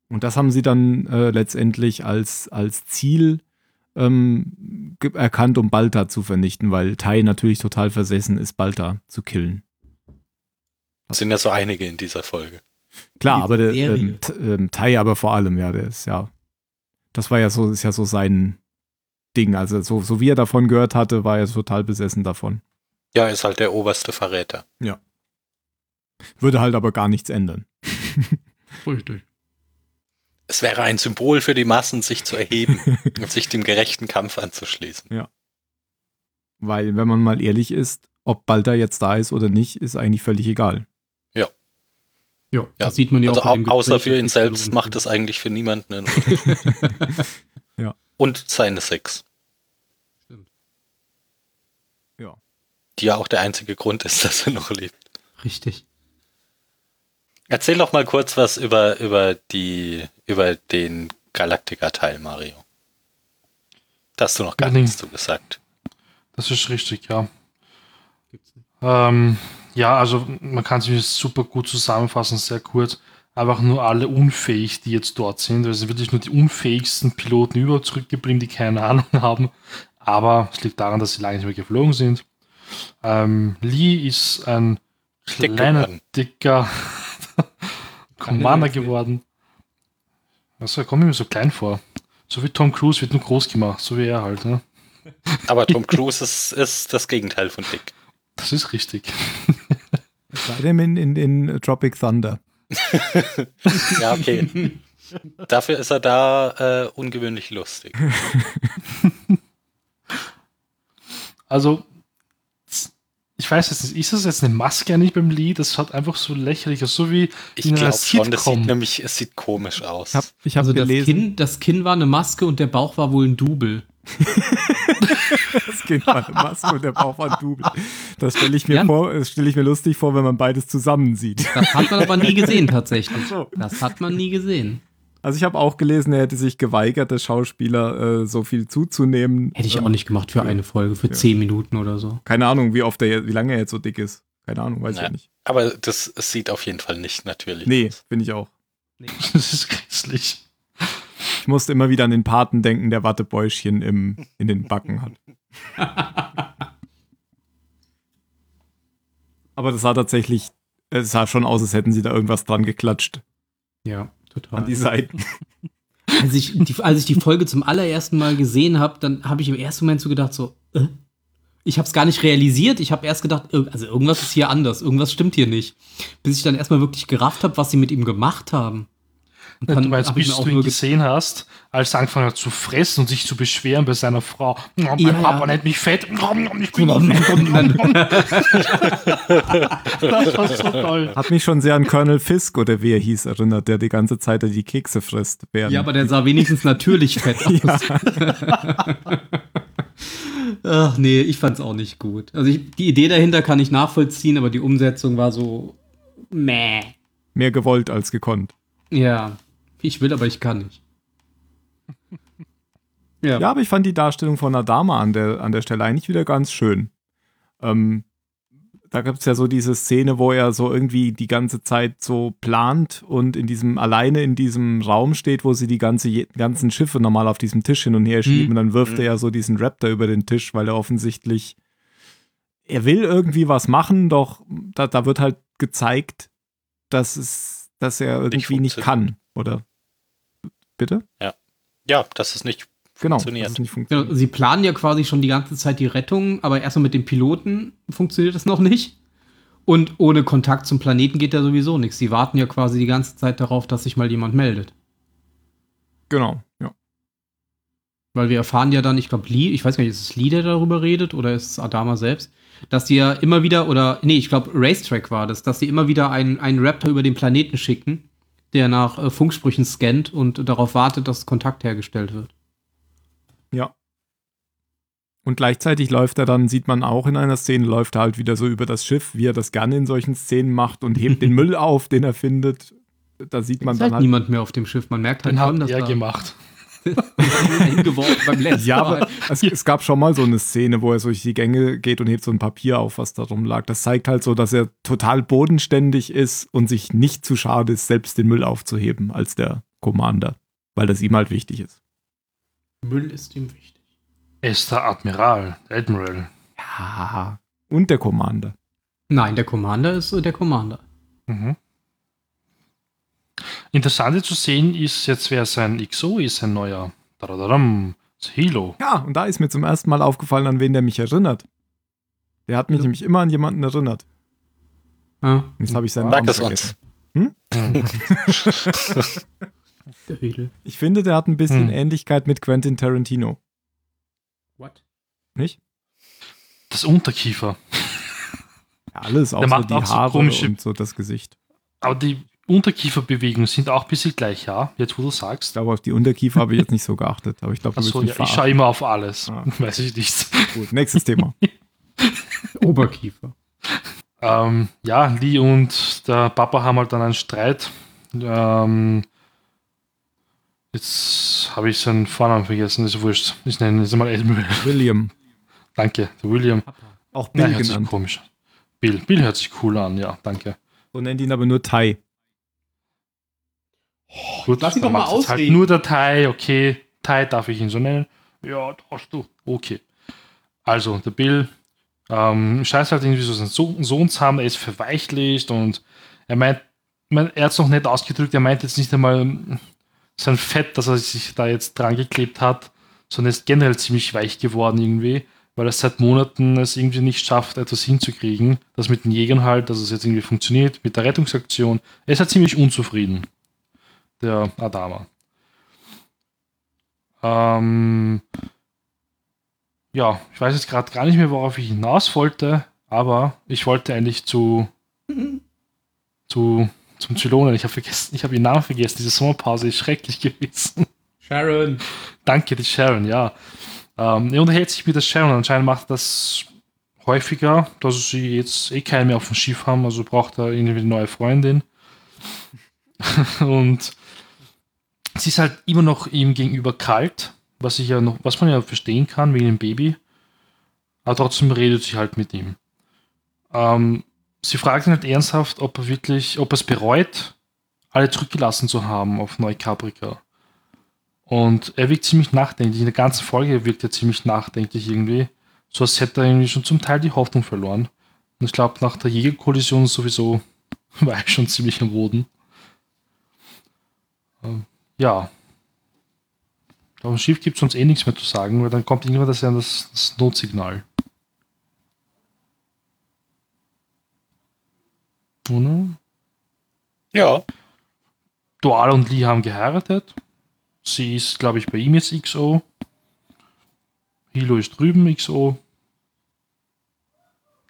Und das haben sie dann äh, letztendlich als, als Ziel ähm, erkannt, um Balta zu vernichten, weil Tai natürlich total versessen ist, Balta zu killen. Es sind ja so einige in dieser Folge. Klar, Die aber der ähm, ähm, Tai aber vor allem, ja, der ist ja, das war ja so, ist ja so sein Ding. Also so, so wie er davon gehört hatte, war er total besessen davon. Ja, ist halt der oberste Verräter. Würde halt aber gar nichts ändern. Richtig. Es wäre ein Symbol für die Massen, sich zu erheben <laughs> und sich dem gerechten Kampf anzuschließen. Weil, wenn man mal ehrlich ist, ob Balta jetzt da ist oder nicht, ist eigentlich völlig egal. Ja, Ja, das sieht man ja Also auch. au dem außer für das ihn selbst macht es eigentlich für niemanden einen Unterschied. <laughs> <laughs> Ja. Und seine Sex. Stimmt. Ja. Die ja auch der einzige Grund ist, dass er noch lebt. Richtig. Erzähl doch mal kurz was über, über die, über den Galactica-Teil, Mario. Da hast du noch gar nee. nichts zu gesagt. Das ist richtig, ja. Ähm, ja, also man kann sich super gut zusammenfassen, sehr kurz. Einfach nur alle unfähig, die jetzt dort sind. Also wirklich nur die unfähigsten Piloten überhaupt zurückgeblieben, die keine Ahnung <laughs> haben. Aber es liegt daran, dass sie lange nicht mehr geflogen sind. Ähm, Lee ist ein kleiner, dicker Commander geworden. Also, er kommt mir so klein vor. So wie Tom Cruise wird nur groß gemacht, so wie er halt. Ne? <laughs> Aber Tom Cruise ist, ist das Gegenteil von Dick. Das ist richtig. Denn in, in, in Tropic Thunder. <laughs> Ja, okay. Dafür ist er da äh, ungewöhnlich lustig. <laughs> Also, ich weiß jetzt nicht, ist das jetzt eine Maske eigentlich beim Lied? Das hat einfach so lächerlich aus, so wie Ich in einer glaube schon, das Sitcom. sieht nämlich, es sieht komisch aus. Ich habe ich hab Also das gelesen, Kinn, das Kinn war eine Maske und der Bauch war wohl ein Double. <laughs> das Kind war eine Maske und der Bauch war ein Double. Das stelle ich, mir Ja. vor- das stell ich mir lustig vor, wenn man beides zusammen sieht. Das hat man aber nie gesehen tatsächlich. so. Das hat man nie gesehen. Also ich habe auch gelesen, er hätte sich geweigert, der Schauspieler äh, so viel zuzunehmen. Hätte ich Ähm, auch nicht gemacht für eine Folge, für Ja. zehn Minuten oder so. Keine Ahnung, wie oft er, wie lange er jetzt so dick ist. Keine Ahnung, weiß ich Ja. ja nicht. Aber das sieht auf jeden Fall nicht natürlich Nee, finde ich auch. <laughs> Das ist grässlich. Ich musste immer wieder an den Paten denken, der Wattebäuschen im, in den Backen hat. <laughs> Aber das sah tatsächlich, es sah schon aus, als hätten sie da irgendwas dran geklatscht. Ja, total. An die Seiten. <laughs> Als ich, die, als ich die Folge zum allerersten Mal gesehen habe, dann habe ich im ersten Moment so gedacht, so, äh? ich habe es gar nicht realisiert. Ich habe erst gedacht, also irgendwas ist hier anders, irgendwas stimmt hier nicht. Bis ich dann erstmal wirklich gerafft habe, was sie mit ihm gemacht haben. Und mir auch du ihn nur ge- gesehen hast, als er angefangen hat zu fressen und sich zu beschweren bei seiner Frau. Oh, mein Ja, Papa ja. nennt mich fett. Ich bin <laughs> das war so toll. Hat mich schon sehr an Colonel Fisk oder wie er hieß erinnert, der die ganze Zeit die Kekse frisst. Während Ja, aber der sah wenigstens natürlich fett aus. <laughs> Ach nee, ich fand's auch nicht gut. Also ich, die Idee dahinter kann ich nachvollziehen, aber die Umsetzung war so meh. mehr gewollt als gekonnt. Ja, ich will, aber ich kann nicht. <laughs> Ja. Ja, aber ich fand die Darstellung von Adama an der, an der Stelle eigentlich wieder ganz schön. Ähm, da gibt es ja so diese Szene, wo er so irgendwie die ganze Zeit so plant und in diesem, alleine in diesem Raum steht, wo sie die ganze, ganzen Schiffe normal auf diesem Tisch hin und her schieben. Mhm. Und dann wirft Mhm. er ja so diesen Raptor über den Tisch, weil er offensichtlich, er will irgendwie was machen, doch da, da wird halt gezeigt, dass es, dass er irgendwie nicht, kann. Oder bitte? Ja, das ist nicht Genau, Funktioniert. dass es nicht Genau, funktioniert. sie planen ja quasi schon die ganze Zeit die Rettung, aber erstmal mit dem Piloten funktioniert das noch nicht. Und ohne Kontakt zum Planeten geht ja sowieso nichts. Sie warten ja quasi die ganze Zeit darauf, dass sich mal jemand meldet. Genau, ja. Weil wir erfahren ja dann, ich glaube, Lee, ich weiß gar nicht, ist es Lee, der darüber redet oder ist es Adama selbst, dass die ja immer wieder, oder nee, ich glaube, Racetrack war das, dass sie immer wieder einen, einen Raptor über den Planeten schicken, der nach äh, Funksprüchen scannt und darauf wartet, dass Kontakt hergestellt wird. Ja. Und gleichzeitig läuft er dann, sieht man auch in einer Szene, läuft er halt wieder so über das Schiff, wie er das gerne in solchen Szenen macht und hebt den <laughs> Müll auf, den er findet. Da sieht man ist dann halt halt. niemand mehr auf dem Schiff. Man merkt halt Den schon, dass er da gemacht. <laughs> hingeworfen beim letzten Ja, Mal. aber es, es gab schon mal so eine Szene, wo er so durch die Gänge geht und hebt so ein Papier auf, was da rumlag. Das zeigt halt so, dass er total bodenständig ist und sich nicht zu schade ist, selbst den Müll aufzuheben als der Commander, weil das ihm halt wichtig ist. Müll ist ihm wichtig. Er ist der Admiral, der Admiral. Ja. Und der Commander. Nein, der Commander ist äh, der Commander. Mhm. Interessant zu sehen ist jetzt, wer sein XO ist, ein neuer. Dadadadam, das Hilo. Ja, und da ist mir zum ersten Mal aufgefallen, an wen der mich erinnert. Der hat mich Ja. nämlich immer an jemanden erinnert. Ja, Jetzt habe ich seinen Sag Namen es vergessen. uns. der Riedel. Ich finde, der hat ein bisschen Hm. Ähnlichkeit mit Quentin Tarantino. What? Nicht? Das Unterkiefer. Ja, alles, außer macht die auch so Haare komische- und so das Gesicht. Aber die Unterkieferbewegungen sind auch ein bisschen gleich, ja? Jetzt, wo du Ich sagst. glaube, auf die Unterkiefer habe ich jetzt nicht so geachtet, aber ich glaube, willst ja, ich schaue immer auf alles. Ah. <laughs> Weiß ich nicht. Gut, nächstes Thema. <laughs> Oberkiefer. Ähm, ja, Lee und der Papa haben halt dann einen Streit. Ähm, jetzt habe ich seinen Vornamen vergessen, ist wurscht. Ich nenne ihn jetzt mal Admiral. William. Danke, der William. Auch Bill hört sich genannt. komisch. Bill. Bill hört sich cool an, ja, danke. So nennt ihn aber nur Tai. Gut, lass ihn doch mal halt ausreden. nur der Tai, okay. Tai darf ich ihn so nennen. Ja, darfst du. Okay. Also, der Bill ähm, scheiß halt irgendwie so seinen Sohn, Sohn zu haben, er ist verweichlicht und er meint, mein, er hat es noch nicht ausgedrückt, er meint jetzt nicht einmal sein Fett, dass er sich da jetzt dran geklebt hat, sondern ist generell ziemlich weich geworden irgendwie, weil er seit Monaten es irgendwie nicht schafft, etwas hinzukriegen. Das mit den Jägern halt, dass es jetzt irgendwie funktioniert, mit der Rettungsaktion. Er ist halt ziemlich unzufrieden, der Adama. Ähm, ja, ich weiß jetzt gerade gar nicht mehr, worauf ich hinaus wollte, aber ich wollte eigentlich zu, <laughs> zu zum Zylonen. Ich habe vergessen, ich habe ihren Namen vergessen. Diese Sommerpause ist schrecklich <laughs> gewesen. Sharon. Danke, die Sharon, ja. Ähm, er unterhält sich mit der Sharon. Anscheinend macht das häufiger, dass sie jetzt eh keinen mehr auf dem Schiff haben, also braucht er irgendwie eine neue Freundin. <laughs> Und sie ist halt immer noch ihm gegenüber kalt, was ich ja noch, was man ja verstehen kann wegen dem Baby. Aber trotzdem redet sie halt mit ihm. Ähm, sie fragt ihn halt ernsthaft, ob er wirklich, ob er es bereut, alle zurückgelassen zu haben auf Neukaprika. Und er wirkt ziemlich nachdenklich. In der ganzen Folge wirkt er ziemlich nachdenklich irgendwie. So als hätte er irgendwie schon zum Teil die Hoffnung verloren. Und ich glaube, nach der Jägerkollision sowieso <laughs> war er schon ziemlich am Boden. Ähm, ja. Auf dem Schiff gibt es sonst eh nichts mehr zu sagen, weil dann kommt irgendwann das, das, das Notsignal. Oder? Ja. Dual und Lee haben geheiratet. Sie ist, glaube ich, bei ihm jetzt XO. Hilo ist drüben XO.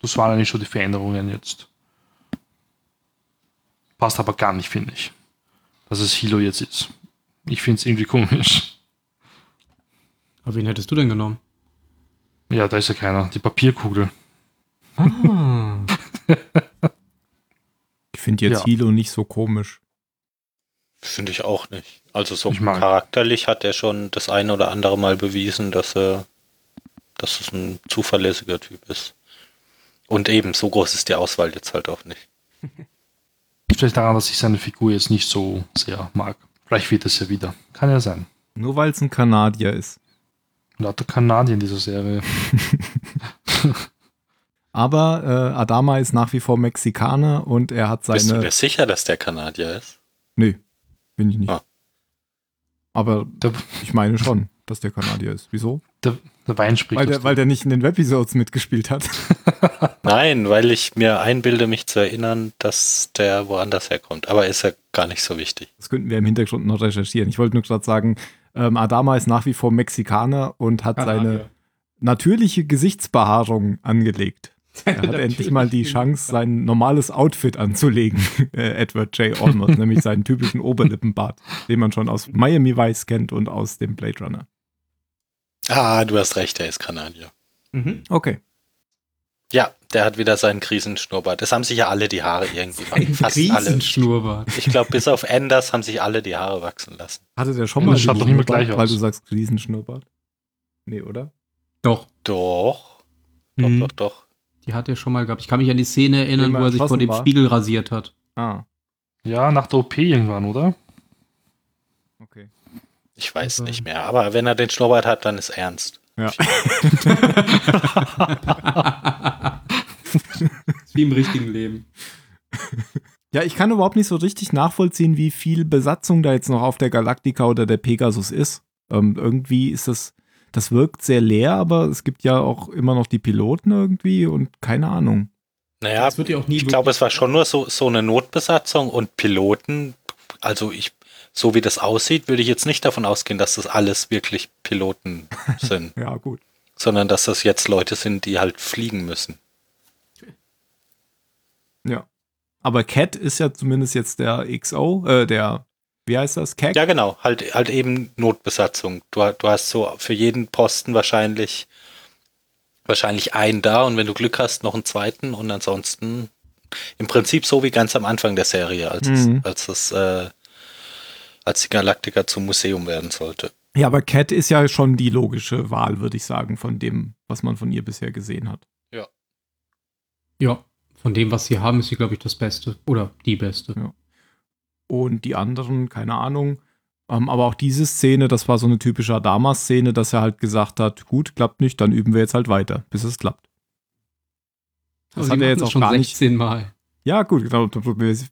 Das waren eigentlich schon die Veränderungen jetzt. Passt aber gar nicht, finde ich. Dass es Hilo jetzt ist. Ich finde es irgendwie komisch. Aber wen hättest du denn genommen? Ja, da ist ja keiner. Die Papierkugel. Ah. <laughs> Ich finde jetzt Ja. Hilo nicht so komisch. Finde ich auch nicht. Also so Ich mag- charakterlich hat er schon das eine oder andere Mal bewiesen, dass er, dass es ein zuverlässiger Typ ist. Und eben, so groß ist die Auswahl jetzt halt auch nicht. Vielleicht daran, dass ich seine Figur jetzt nicht so sehr mag. Vielleicht wird es ja wieder. Kann ja sein. Nur weil es ein Kanadier ist. Lauter Kanadier in dieser Serie. <laughs> Aber äh, Adama ist nach wie vor Mexikaner und er hat Bist du seine. dir sicher, dass der Kanadier ist? Nö, bin ich nicht. Ah. Aber Der, ich meine schon, dass der Kanadier ist. Wieso? der Wein spricht. Weil der, weil der nicht in den Webisodes mitgespielt hat. <laughs> Nein, weil ich mir einbilde, mich zu erinnern, dass der woanders herkommt. Aber ist ja gar nicht so wichtig. Das könnten wir im Hintergrund noch recherchieren. Ich wollte nur gerade sagen, ähm, Adama ist nach wie vor Mexikaner und hat seine natürliche Gesichtsbehaarung angelegt. <laughs> Er hat endlich mal die Chance, sein normales Outfit anzulegen, <laughs> äh, Edward J. Olmos, nämlich seinen typischen Oberlippenbart, den man schon aus Miami Vice kennt und aus dem Blade Runner. Ah, du hast recht, er ist Kanadier. Mhm. Okay. Ja, der hat wieder seinen Krisenschnurrbart. Das haben sich ja alle die Haare irgendwie Ein fast alle. Ich glaube, bis auf Enders haben sich alle die Haare wachsen lassen. Hatte der schon mal das schaut doch immer Riesenschnurrbart, gleich Weil aus. du sagst Riesenschnurrbart. Nee, oder? Doch. Doch, doch, Mhm. doch, doch. Die hat er schon mal gehabt. Ich kann mich an die Szene erinnern, er wo er sich vor dem war. Spiegel rasiert hat. Ah, Ja, nach der OP irgendwann, oder? Ich weiß Also- nicht mehr. Aber wenn er den Schnurrbart hat, dann ist ernst. Ja. <laughs> Wie im richtigen Leben. Ja, ich kann überhaupt nicht so richtig nachvollziehen, wie viel Besatzung da jetzt noch auf der Galactica oder der Pegasus ist. Ähm, irgendwie ist das, das wirkt sehr leer, aber es gibt ja auch immer noch die Piloten irgendwie und keine Ahnung. Naja, Das wird ja auch nie ich glaube, es war schon nur so, so eine Notbesatzung und Piloten. Also ich, so wie das aussieht, würde ich jetzt nicht davon ausgehen, dass das alles wirklich Piloten <laughs> sind, Ja, gut. sondern dass das jetzt Leute sind, die halt fliegen müssen. Ja. Aber Cat ist ja zumindest jetzt der XO, äh, der, wie heißt das? CAC? Ja, genau, halt, halt eben Notbesatzung. Du, du hast so für jeden Posten wahrscheinlich, wahrscheinlich einen da und wenn du Glück hast, noch einen zweiten und ansonsten im Prinzip so wie ganz am Anfang der Serie, als Mhm. es, als es, äh, als die Galaktika zum Museum werden sollte. Ja, aber Cat ist ja schon die logische Wahl, würde ich sagen, von dem, was man von ihr bisher gesehen hat. Ja, von dem, was sie haben, ist sie, glaube ich, das Beste. Oder die Beste. Und die anderen, keine Ahnung. Ähm, aber auch diese Szene, das war so eine typische Adama-Szene, dass er halt gesagt hat, gut, klappt nicht, dann üben wir jetzt halt weiter, bis es klappt. Das Aber hat er jetzt auch schon gar nicht. 16 Mal. Ja, gut, genau, dann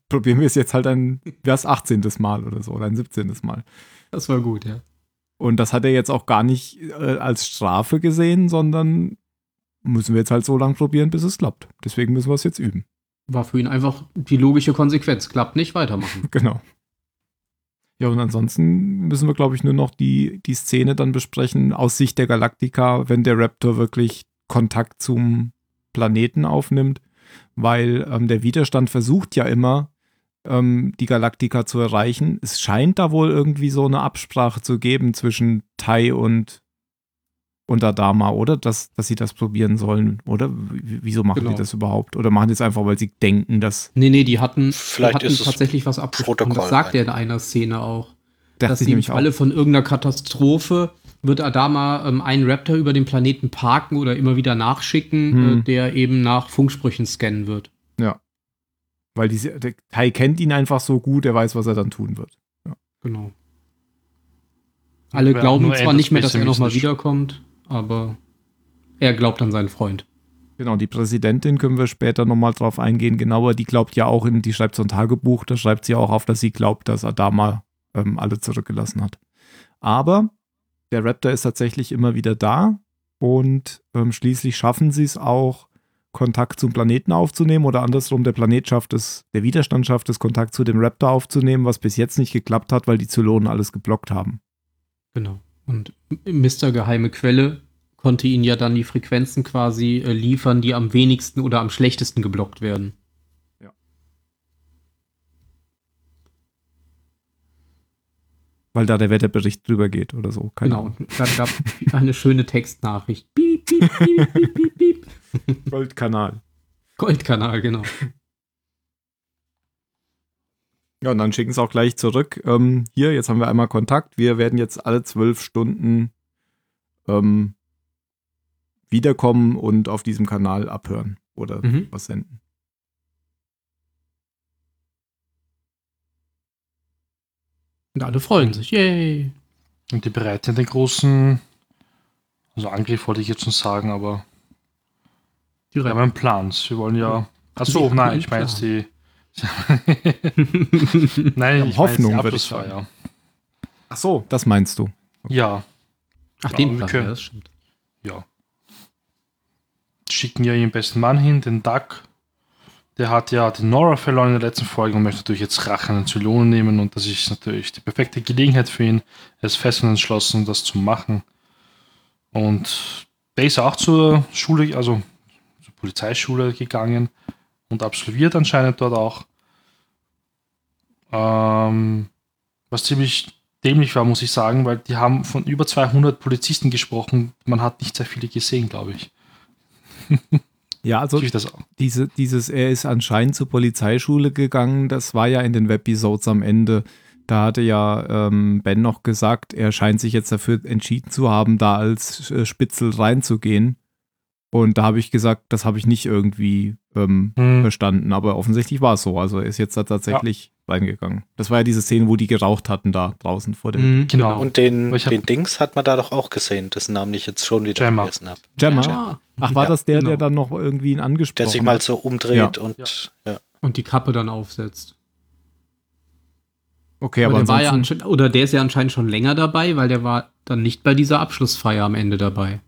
probieren wir es- jetzt halt ein, wäre es 18. Mal oder so, oder ein 17. Mal. Das war gut, ja. Und das hat er jetzt auch gar nicht äh, als Strafe gesehen, sondern müssen wir jetzt halt so lange probieren, bis es klappt. Deswegen müssen wir es jetzt üben. War für ihn einfach die logische Konsequenz. Klappt nicht, weitermachen. <laughs> Genau. Ja, und ansonsten müssen wir, glaube ich, nur noch die, die Szene dann besprechen aus Sicht der Galaktika, wenn der Raptor wirklich Kontakt zum Planeten aufnimmt, weil ähm, der Widerstand versucht ja immer, ähm, die Galaktika zu erreichen. Es scheint da wohl irgendwie so eine Absprache zu geben zwischen Tai und, und Adama, oder? Dass, dass sie das probieren sollen, oder? W- Wieso machen Genau. die das überhaupt? Oder machen die es einfach, weil sie denken, dass Nee, nee, die hatten, Vielleicht die hatten tatsächlich was abgesprochen. Das sagt er in einer Szene auch. Dachte dass ich sie im nämlich auch. Falle von irgendeiner Katastrophe wird Adama ähm, einen Raptor über den Planeten parken oder immer wieder nachschicken, Hm. äh, der eben nach Funksprüchen scannen wird. Weil diese, der Tai kennt ihn einfach so gut, er weiß, was er dann tun wird. Genau. Alle Wäre glauben zwar nicht mehr, dass er nochmal wiederkommt, aber er glaubt an seinen Freund. Genau, die Präsidentin können wir später nochmal drauf eingehen. Genauer, die glaubt ja auch in, die schreibt so ein Tagebuch, da schreibt sie auch auf, dass sie glaubt, dass Adama ähm, alle zurückgelassen hat. Aber der Raptor ist tatsächlich immer wieder da und ähm, schließlich schaffen sie es auch, Kontakt zum Planeten aufzunehmen oder andersrum, der Planet schafft es, der Widerstand schafft es, Kontakt zu dem Raptor aufzunehmen, was bis jetzt nicht geklappt hat, weil die Zylonen alles geblockt haben. Genau. Und Mr. Geheime Quelle konnte ihnen ja dann die Frequenzen quasi äh, liefern, die am wenigsten oder am schlechtesten geblockt werden. Weil da der Wetterbericht drüber geht oder so. Keine genau. Ahnung. Dann gab es eine schöne Textnachricht. Piep, piep, piep, piep, piep, piep. <laughs> Goldkanal. Goldkanal, genau. Ja, und dann schicken sie auch gleich zurück. Ähm, hier, jetzt haben wir einmal Kontakt. Wir werden jetzt alle zwölf Stunden ähm, wiederkommen und auf diesem Kanal abhören oder Mhm. was senden. Und alle freuen sich. Yay. Und die bereiten den großen, also Angriff wollte ich jetzt schon sagen, aber Die wir haben einen Plan. Sie wollen ja. Sie Achso, haben nein, <laughs> ich meine jetzt die. Nein, ich Hoffnung, meine würde ich die Abschlussfeier. Ach so, das meinst du. Ja, Ach, Ja, den wir Plan, können- ja, das stimmt. ja. Schicken ja ihren besten Mann hin, den Duck. Der hat ja den Nora verloren in der letzten Folge und möchte natürlich jetzt Rache an den Zylonen nehmen und das ist natürlich die perfekte Gelegenheit für ihn. Er ist fest und entschlossen, das zu machen. Und der ist auch zur Schule, also zur Polizeischule gegangen und absolviert anscheinend dort auch. Ähm, was ziemlich dämlich war, muss ich sagen, weil die haben von über 200 Polizisten gesprochen. Man hat nicht sehr viele gesehen, glaube ich. <laughs> Ja, also diese, dieses, er ist anscheinend zur Polizeischule gegangen, das war ja in den Webisodes am Ende. Da hatte ja ähm, Ben noch gesagt, er scheint sich jetzt dafür entschieden zu haben, da als äh, Spitzel reinzugehen. Und da habe ich gesagt, das habe ich nicht irgendwie ähm, Hm. verstanden, aber offensichtlich war es so. Also er ist jetzt da tatsächlich reingegangen. Das war ja diese Szene, wo die geraucht hatten da draußen vor dem Mhm, Genau. Und den, den Dings hat man da doch auch gesehen, dessen Namen ich jetzt schon wieder Gemma. vergessen habe. Gemma. Ja. Ach, war Ja, das der, genau. der dann noch irgendwie ihn angesprochen Der sich mal hat? so umdreht und ja. Und die Kappe dann aufsetzt. Okay, aber aber der war ja oder der ist ja anscheinend schon länger dabei, weil der war dann nicht bei dieser Abschlussfeier am Ende dabei.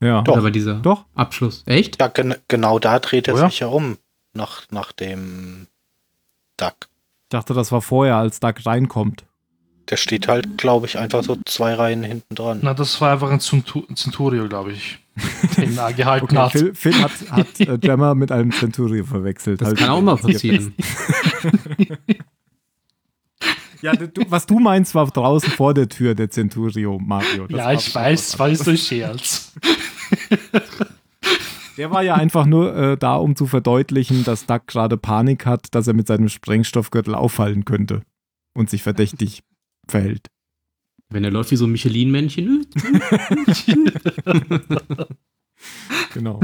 Ja. Doch. Bei dieser Doch. Abschluss. Echt? Ja, gen genau da dreht er Oh ja? sich ja um. Nach, nach dem Duck. Ich dachte, das war vorher, als Doug reinkommt. Der steht halt, glaube ich, einfach so zwei Reihen hinten dran. Na, das war einfach ein Centu- Centurio, glaube ich. <laughs> Den er gehalten Okay, hat. Phil, Phil hat, hat äh, <laughs> Gemma mit einem Centurio verwechselt. Das Halt- kann auch mal passieren. <laughs> Ja, du, was du meinst, war draußen vor der Tür der Centurio, Mario. Das Ja, war- ich weiß, weil es durch Scherz. Der war ja einfach nur äh, da, um zu verdeutlichen, dass Doug gerade Panik hat, dass er mit seinem Sprengstoffgürtel auffallen könnte und sich verdächtig verhält. Wenn er läuft wie so ein Michelin-Männchen. Genau.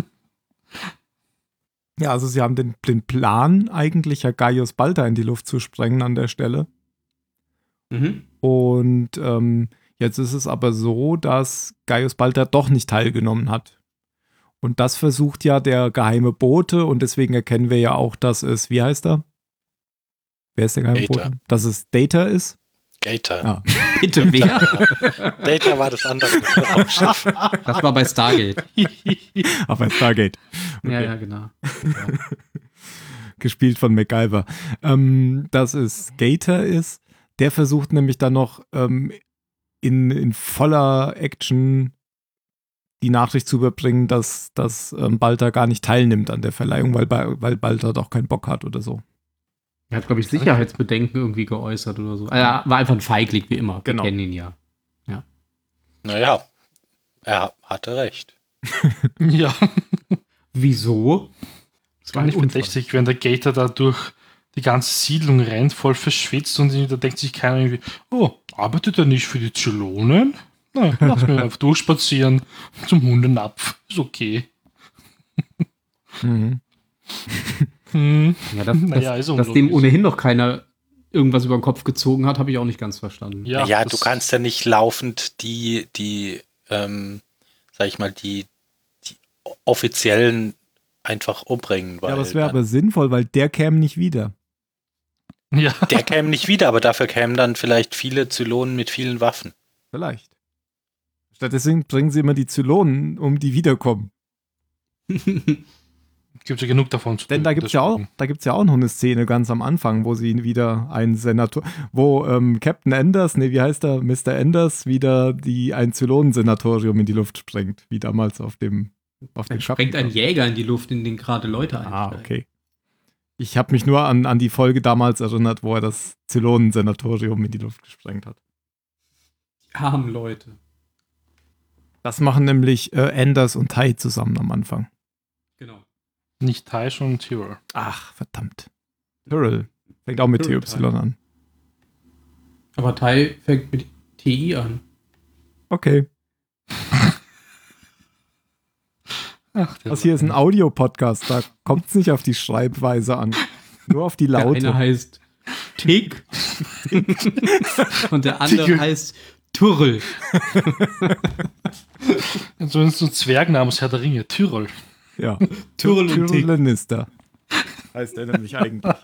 Ja, also sie haben den, den Plan, eigentlich ja Gaius Balta in die Luft zu sprengen an der Stelle. Mhm. Und ähm, jetzt ist es aber so, dass Gaius Balta doch nicht teilgenommen hat. Und das versucht ja der geheime Bote und deswegen erkennen wir ja auch, dass es, wie heißt er? Wer ist der geheime Data. Bote? Dass es Data ist. Gator. Ah. <laughs> Bitte, wer? <laughs> Data war das andere. <laughs> Das war bei Stargate. Ach, bei Stargate. Ja, Okay. ja, genau. Gespielt von MacGyver. Ähm, dass es Gator ist. Der versucht nämlich dann noch ähm, in, in voller Action die Nachricht zu überbringen, dass, dass ähm, Balta gar nicht teilnimmt an der Verleihung, weil, weil Balta doch keinen Bock hat oder so. Er hat, glaube ich, Sicherheitsbedenken irgendwie geäußert oder so. Er war einfach ein Feigling, wie immer. Genau. Wir kennen ihn ja. Naja, er hatte recht. <laughs> ja, Wieso? Das gar nicht verdächtig, wenn der Gator da durch die ganze Siedlung rennt, voll verschwitzt und da denkt sich keiner irgendwie, oh, arbeitet er nicht für die Zylonen? Nein, <laughs> lass mich einfach durchspazieren zum Hundenapf. Ist okay. Mhm. <laughs> Hm. Ja, dass, Naja, dass, ist dass dem ohnehin noch keiner irgendwas über den Kopf gezogen hat, habe ich auch nicht ganz verstanden. Ja, Ja, das- du kannst ja nicht laufend die, die, ähm, sag ich mal, die, die offiziellen einfach umbringen. Weil Ja, das wäre aber sinnvoll, weil der käme nicht wieder. Ja, der käme nicht wieder, aber dafür kämen dann vielleicht viele Zylonen mit vielen Waffen. Vielleicht. Stattdessen bringen sie immer die Zylonen, um die wiederkommen. <laughs> gibt ja genug davon zu Denn da gibt es ja auch, da gibt's ja auch noch eine Szene ganz am Anfang, wo sie wieder einen Senator, wo ähm, Captain Anders, nee, wie heißt er, Mr. Anders, wieder die ein Zylonensenatorium in die Luft sprengt, wie damals auf dem auf Dann dem sprengt ein. Jäger in die Luft, in den gerade Leute einsteigen. Ah, okay. Ich habe mich nur an, an die Folge damals erinnert, wo er das Zylonensenatorium in die Luft gesprengt hat. Die armen Leute. Das machen nämlich äh, Anders und Tai zusammen am Anfang. Genau. Nicht Tai, schon Tyrell. Ach, verdammt. Tyrell. Fängt auch mit TY an. Aber Tai fängt mit TI an. Okay. <laughs> Ach, Das hier ist ein Audio-Podcast, da kommt es nicht auf die Schreibweise an. Nur auf die Der eine Laute. heißt Tick und der andere Tick. heißt Turrel. So ein so ein Zwergname aus Herr der Ringe. Tyrell. Ja. Tyrrell und Tick. Lannister. Heißt er nämlich eigentlich.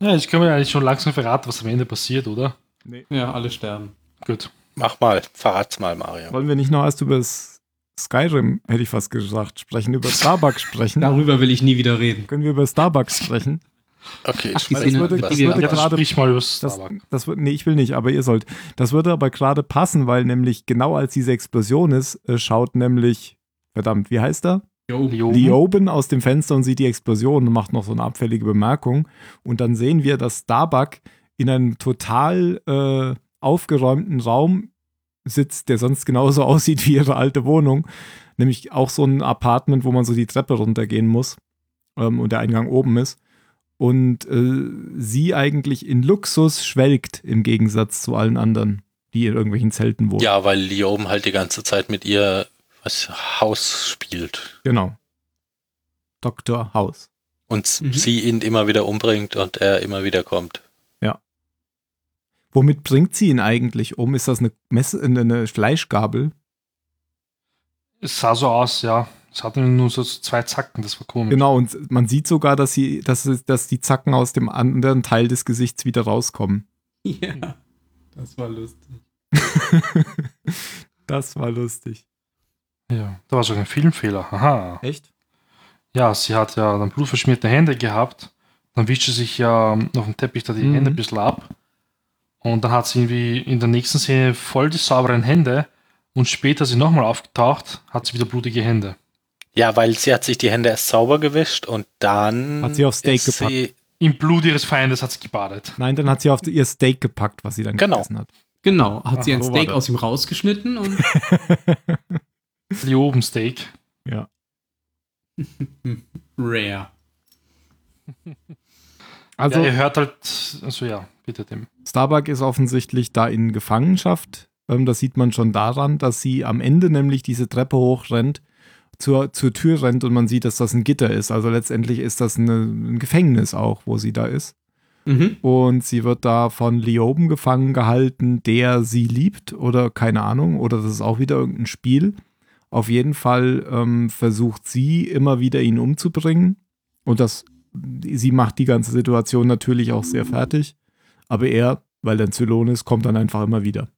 Ja, ich kann mir eigentlich schon langsam verraten, was am Ende passiert, oder? Ja, alle sterben. Gut. Mach mal, verrat's mal, Mario. Wollen wir nicht noch erst über das Skyrim, hätte ich fast gesagt, sprechen, über Starbucks <laughs> sprechen? Darüber will ich nie wieder reden. Können wir über Starbucks sprechen? Okay, Ach, die Das Szene- würde, die- das die- würde Ja, das gerade sprich mal über Das, Starbuck. das wird, nee, ich will nicht, aber ihr sollt. Das würde aber gerade passen, weil nämlich genau als diese Explosion ist, äh, schaut nämlich, verdammt, wie heißt er? Lioben. Lioben aus dem Fenster und sieht die Explosion und macht noch so eine abfällige Bemerkung. Und dann sehen wir, dass Starbuck in einem total äh, aufgeräumten Raum sitzt, der sonst genauso <laughs> aussieht wie ihre alte Wohnung. Nämlich auch so ein Apartment, wo man so die Treppe runtergehen muss ähm, und der Eingang oben ist. Und äh, sie eigentlich in Luxus schwelgt im Gegensatz zu allen anderen, die in irgendwelchen Zelten wohnen. Ja, weil Lioben halt die ganze Zeit mit ihr was Haus spielt. Genau. Dr. House. Und Mhm. sie ihn immer wieder umbringt und er immer wieder kommt. Womit bringt sie ihn eigentlich um? Ist das eine, Messe, eine Fleischgabel? Es sah so aus, ja. Es hatte nur so zwei Zacken, das war komisch. Genau, und man sieht sogar, dass, sie, dass, es- dass die Zacken aus dem anderen Teil des Gesichts wieder rauskommen. Ja, das war lustig. <laughs> das war lustig. Ja, da war sogar ein Filmfehler. Aha. Echt? Ja, sie hat ja dann blutverschmierte Hände gehabt. Dann wischt sie sich ja auf dem Teppich da die Mhm. Hände ein bisschen ab. Und dann hat sie irgendwie in der nächsten Szene voll die sauberen Hände. Und später ist sie nochmal aufgetaucht, hat sie wieder blutige Hände. Ja, weil sie hat sich die Hände erst sauber gewischt und dann Hat sie auf Steak sie, Im Blut ihres Feindes hat sie gebadet. Nein, dann hat sie auf ihr Steak gepackt, was sie dann Genau. gegessen hat. Genau, hat sie Ach, ein so war Steak aus ihm rausgeschnitten und <laughs> Liobensteak. Ja. <laughs> rare. Also, ja, ihr hört halt, also ja, bitte dem. Starbuck ist offensichtlich da in Gefangenschaft. Ähm, das sieht man schon daran, dass sie am Ende nämlich diese Treppe hochrennt, zur, zur Tür rennt und man sieht, dass das ein Gitter ist. Also letztendlich ist das eine, ein Gefängnis auch, wo sie da ist. Mhm. Und sie wird da von Lioben gefangen gehalten, der sie liebt oder keine Ahnung, oder das ist auch wieder irgendein Spiel. Auf jeden Fall ähm, versucht sie immer wieder ihn umzubringen. Und das, sie macht die ganze Situation natürlich auch sehr fertig. Aber er, weil er ein Zylon ist, kommt dann einfach immer wieder.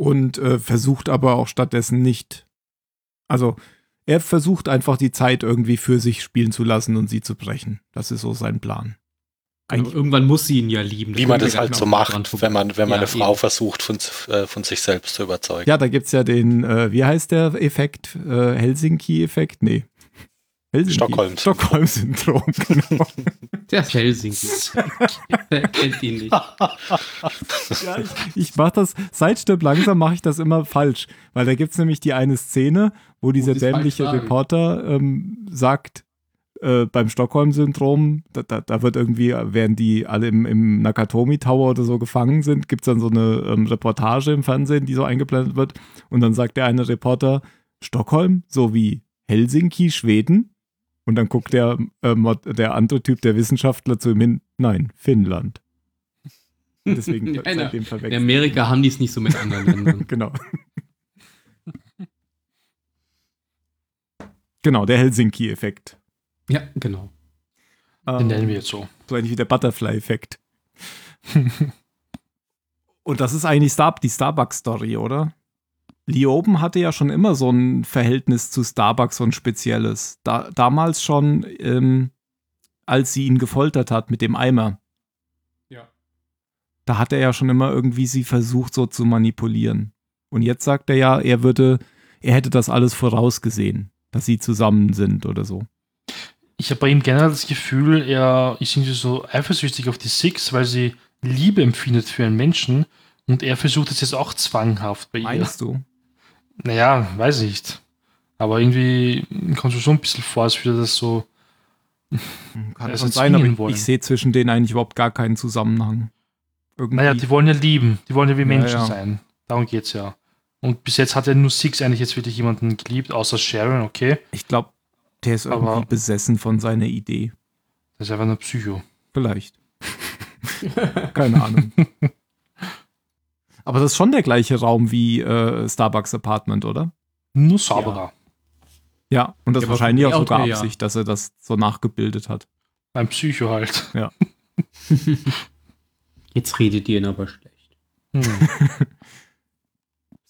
Und äh, versucht aber auch stattdessen nicht. Also, er versucht einfach die Zeit irgendwie für sich spielen zu lassen und sie zu brechen. Das ist so sein Plan. Aber irgendwann muss sie ihn ja lieben. wie man das halt so macht, wenn man, wenn man Ja, eine Frau eben. versucht, von, äh, von sich selbst zu überzeugen. Ja, da gibt es ja den, äh, wie heißt der Effekt? Äh, Helsinki-Effekt? Nee. Helsinki. Stockholm-Syndrom. Stockholm-Syndrom, genau. <laughs> Der ist Helsinki. Kennt ihn nicht? <laughs> ja, ich, ich mache das, seit Stirb langsam mache ich das immer falsch. Weil da gibt es nämlich die eine Szene, wo dieser dämliche. Reporter ähm, sagt, äh, beim Stockholm-Syndrom, da, da, da wird irgendwie, während die alle im, im Nakatomi Tower oder so gefangen sind, gibt es dann so eine ähm, Reportage im Fernsehen, die so eingeblendet wird. Und dann sagt der eine Reporter, Stockholm, so wie Helsinki, Schweden. Und dann guckt der, äh, der andere Typ, der Wissenschaftler, zu ihm hin, nein, Finnland. Deswegen <laughs> Ja, in, seitdem in verwechselt. Amerika haben die es nicht so mit anderen Ländern. <laughs> Genau. genau, der Helsinki-Effekt. Ja, genau. Den nennen wir jetzt so. So ähnlich wie der Butterfly-Effekt. <laughs> Und das ist eigentlich Star die Starbucks-Story, oder? Lioben hatte ja schon immer so ein Verhältnis zu Starbucks, so ein spezielles. Da, damals schon, ähm, als sie ihn gefoltert hat mit dem Eimer. Ja. Da hat er ja schon immer irgendwie sie versucht, so zu manipulieren. Und jetzt sagt er ja, er würde, er hätte das alles vorausgesehen, dass sie zusammen sind oder so. Ich habe bei ihm generell das Gefühl, er ist irgendwie so eifersüchtig auf die Six, weil sie Liebe empfindet für einen Menschen und er versucht es jetzt auch zwanghaft bei ihr. Meinst du? Naja, weiß ich nicht. Aber irgendwie kommt es schon ein bisschen vor, als würde das so. Kann Also schon sein, aber ich, wollen. ich sehe zwischen denen eigentlich überhaupt gar keinen Zusammenhang. Irgendwie. Naja, die wollen ja lieben, die wollen ja wie Menschen ja. sein. Darum geht's ja. Und bis jetzt hat ja nur Six eigentlich jetzt wirklich jemanden geliebt, außer Sharon, okay. ich glaube, der ist irgendwie Aber- besessen von seiner Idee. Das ist einfach eine Psycho. Vielleicht. <laughs> Keine Ahnung. <laughs> Aber das ist schon der gleiche Raum wie äh, Starbucks Apartment, oder? Nur sauberer. Ja, und das Ja, wahrscheinlich auch sogar her, ja. Absicht, dass er das so nachgebildet hat. Ein Psycho halt. <laughs> Jetzt redet ihr ihn aber schlecht. Hm.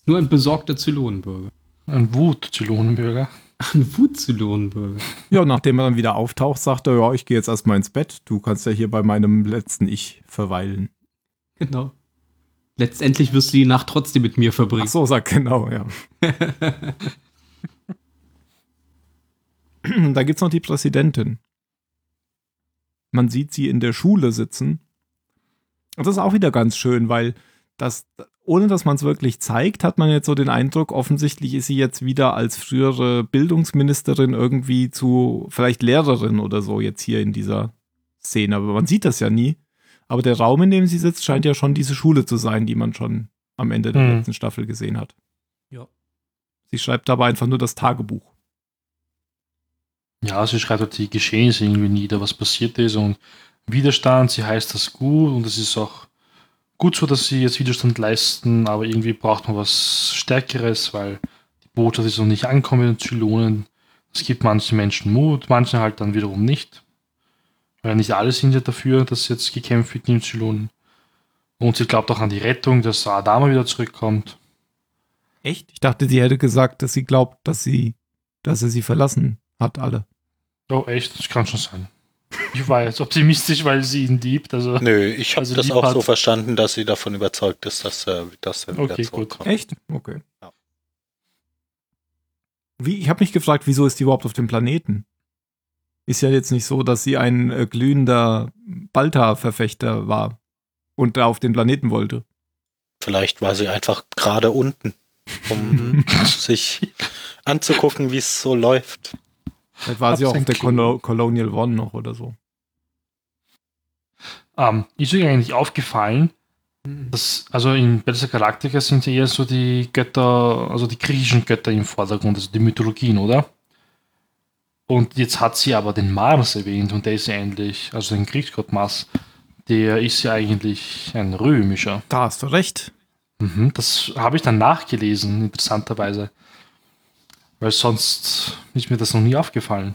Nur ein besorgter Zylonenbürger. Ein Wut-Zylonenbürger. Ein Wut-Zylonenbürger. Ja, und nachdem er dann wieder auftaucht, sagt er, ja, ich gehe jetzt erstmal ins Bett. Du kannst ja hier bei meinem letzten Ich verweilen. Genau. Letztendlich wirst du die Nacht trotzdem mit mir verbringen. Ach so, sagt genau, ja. <laughs> <clears throat> da gibt's noch die Präsidentin. Man sieht sie in der Schule sitzen. Und das ist auch wieder ganz schön, weil das ohne dass man es wirklich zeigt, hat man jetzt so den Eindruck, offensichtlich ist sie jetzt wieder als frühere Bildungsministerin irgendwie zu vielleicht Lehrerin oder so jetzt hier in dieser Szene. Aber man sieht das ja nie. Aber der Raum, in dem sie sitzt, scheint ja schon diese Schule zu sein, die man schon am Ende der Hm. letzten Staffel gesehen hat. Ja. Sie schreibt dabei einfach nur das Tagebuch. Ja, sie schreibt halt die Geschehnisse irgendwie nieder, was passiert ist und Widerstand, sie heißt das gut und es ist auch gut so, dass sie jetzt Widerstand leisten, aber irgendwie braucht man was Stärkeres, weil die Botschaft ist noch nicht angekommen mit den Zylonen. Es gibt manchen Menschen Mut, manche halt dann wiederum nicht. Weil nicht alle sind ja dafür, dass jetzt gekämpft wird die Zylonen. Und sie glaubt auch an die Rettung, dass Adama wieder zurückkommt. Echt? Ich dachte, sie hätte gesagt, dass sie glaubt, dass sie, dass er sie verlassen hat, alle. Oh, echt? Das kann schon sein. Ich war <laughs> jetzt optimistisch, weil sie ihn liebt. Also, Nö, ich habe Also das auch hat- so verstanden, dass sie davon überzeugt ist, dass er, dass er wieder Okay, gut. zurückkommt. Echt? Okay. Ja. Wie, ich habe mich gefragt, wieso ist die überhaupt auf dem Planeten? Ist ja jetzt nicht so, dass sie ein äh, glühender Balta-Verfechter war und da auf den Planeten wollte. Vielleicht war sie einfach gerade unten, um <laughs> sich anzugucken, wie es so läuft. Vielleicht war sie auch auf der. Colo Colonial One noch oder so. ähm, ist euch eigentlich aufgefallen, dass, also in Battlestar Galactica sind ja eher so die Götter, also die griechischen Götter im Vordergrund, also die Mythologien, oder? Und jetzt hat sie aber den Mars erwähnt und der ist ja eigentlich, also den Kriegsgott Mars, der ist ja eigentlich ein römischer. Da hast du recht. Mhm, das habe ich dann nachgelesen, interessanterweise. Weil sonst ist mir das noch nie aufgefallen.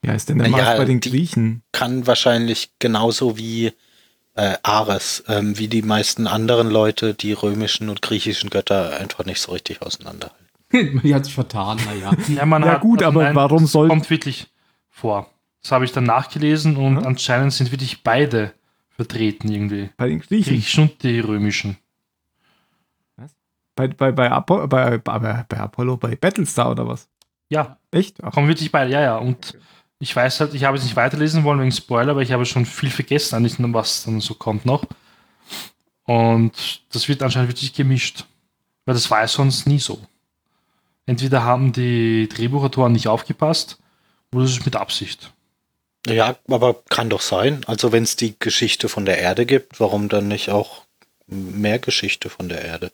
Wie heißt denn der Ja, Mars bei den Griechen? Kann wahrscheinlich genauso wie äh, Ares, ähm, wie die meisten anderen Leute, die römischen und griechischen Götter einfach nicht so richtig auseinanderhalten. <laughs> Die hat sich vertan, naja. <laughs> Ja, man Ja gut, aber warum das soll- kommt wirklich vor. Das habe ich dann nachgelesen und Ja. anscheinend sind wirklich beide vertreten irgendwie. Bei den Die Griechen. griechischen und die römischen. Bei, bei, bei, Apo bei, bei, bei Apollo, bei Battlestar oder was? Ja, Echt? Ach, kommen wirklich beide, ja, ja. Und ich weiß halt, ich habe es nicht weiterlesen wollen wegen Spoiler, aber ich habe schon viel vergessen, an diesem, was dann so kommt noch. Und das wird anscheinend wirklich gemischt. Weil das war ja sonst nie so. Entweder haben die Drehbuchautoren nicht aufgepasst, oder es ist mit Absicht. Ja, aber kann doch sein. Also wenn es die Geschichte von der Erde gibt, warum dann nicht auch mehr Geschichte von der Erde?